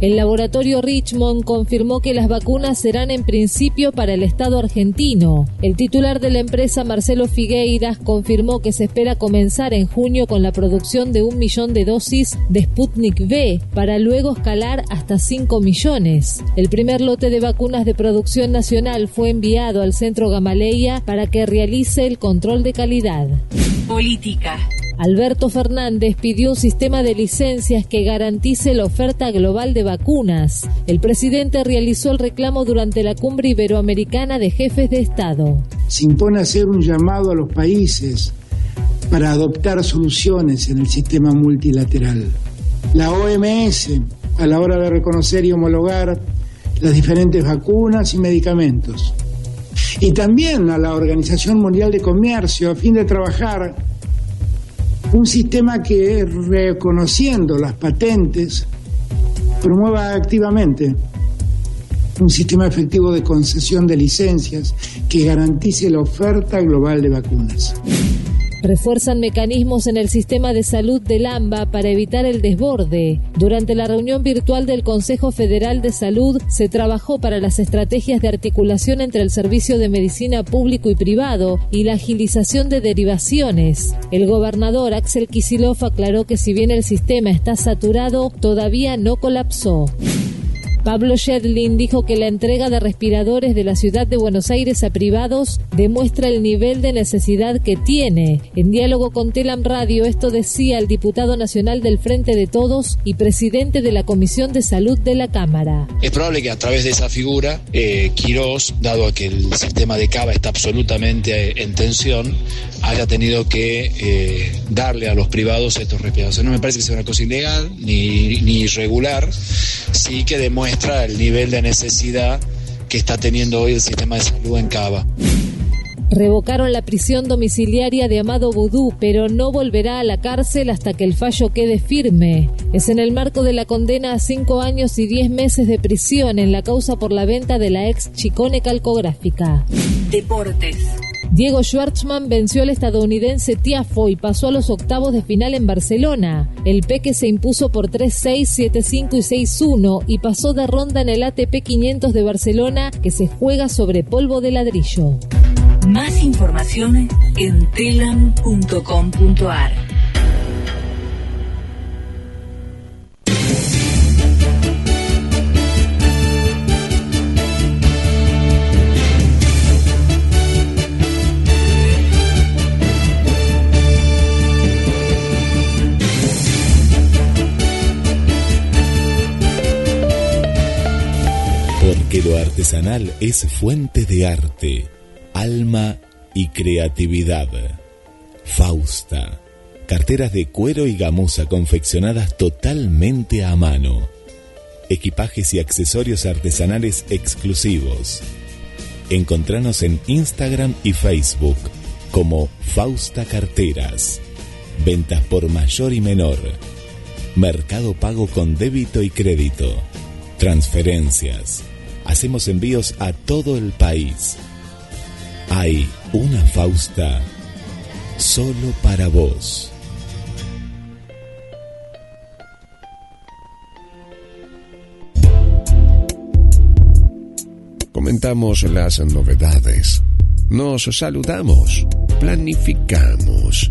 El laboratorio Richmond confirmó que las vacunas serán en principio para el Estado argentino. El titular de la empresa, Marcelo Figueiras, confirmó que se espera comenzar en junio con la producción de un millón de dosis de Sputnik V, para luego escalar hasta 5 millones. El primer lote de vacunas de producción nacional fue enviado al centro Gamaleya para que realice el control de calidad. Política. Alberto Fernández pidió un sistema de licencias que garantice la oferta global de vacunas. El presidente realizó el reclamo durante la cumbre iberoamericana de jefes de Estado. Se impone hacer un llamado a los países para adoptar soluciones en el sistema multilateral. La OMS, a la hora de reconocer y homologar las diferentes vacunas y medicamentos. Y también a la Organización Mundial de Comercio a fin de trabajar un sistema que, reconociendo las patentes, promueva activamente un sistema efectivo de concesión de licencias que garantice la oferta global de vacunas. Refuerzan mecanismos en el sistema de salud del AMBA para evitar el desborde. Durante la reunión virtual del Consejo Federal de Salud se trabajó para las estrategias de articulación entre el servicio de medicina público y privado y la agilización de derivaciones. El gobernador Axel Kisilov aclaró que si bien el sistema está saturado, todavía no colapsó. Pablo Shedlin dijo que la entrega de respiradores de la ciudad de Buenos Aires a privados demuestra el nivel de necesidad que tiene. En diálogo con Telam Radio, esto decía el diputado nacional del Frente de Todos y presidente de la Comisión de Salud de la Cámara. Es probable que a través de esa figura, eh, Quirós, dado que el sistema de Cava está absolutamente en tensión, haya tenido que eh, darle a los privados estos respiradores. No me parece que sea una cosa ilegal ni, ni irregular, sí que demuestra muestra el nivel de necesidad que está teniendo hoy el sistema de salud en Cava. Revocaron la prisión domiciliaria de Amado Vudú, pero no volverá a la cárcel hasta que el fallo quede firme. Es en el marco de la condena a cinco años y diez meses de prisión en la causa por la venta de la ex Chicone Calcográfica. Deportes. Diego Schwartzman venció al estadounidense Tiafo y pasó a los octavos de final en Barcelona. El Peque se impuso por 3-6, 7-5 y 6-1 y pasó de ronda en el ATP 500 de Barcelona que se juega sobre polvo de ladrillo. Más información en telam.com.ar. artesanal es fuente de arte, alma y creatividad. Fausta. Carteras de cuero y gamuza confeccionadas totalmente a mano. Equipajes y accesorios artesanales exclusivos. Encontranos en Instagram y Facebook como Fausta Carteras. Ventas por mayor y menor. Mercado pago con débito y crédito. Transferencias. Hacemos envíos a todo el país. Hay una Fausta solo para vos. Comentamos las novedades. Nos saludamos. Planificamos.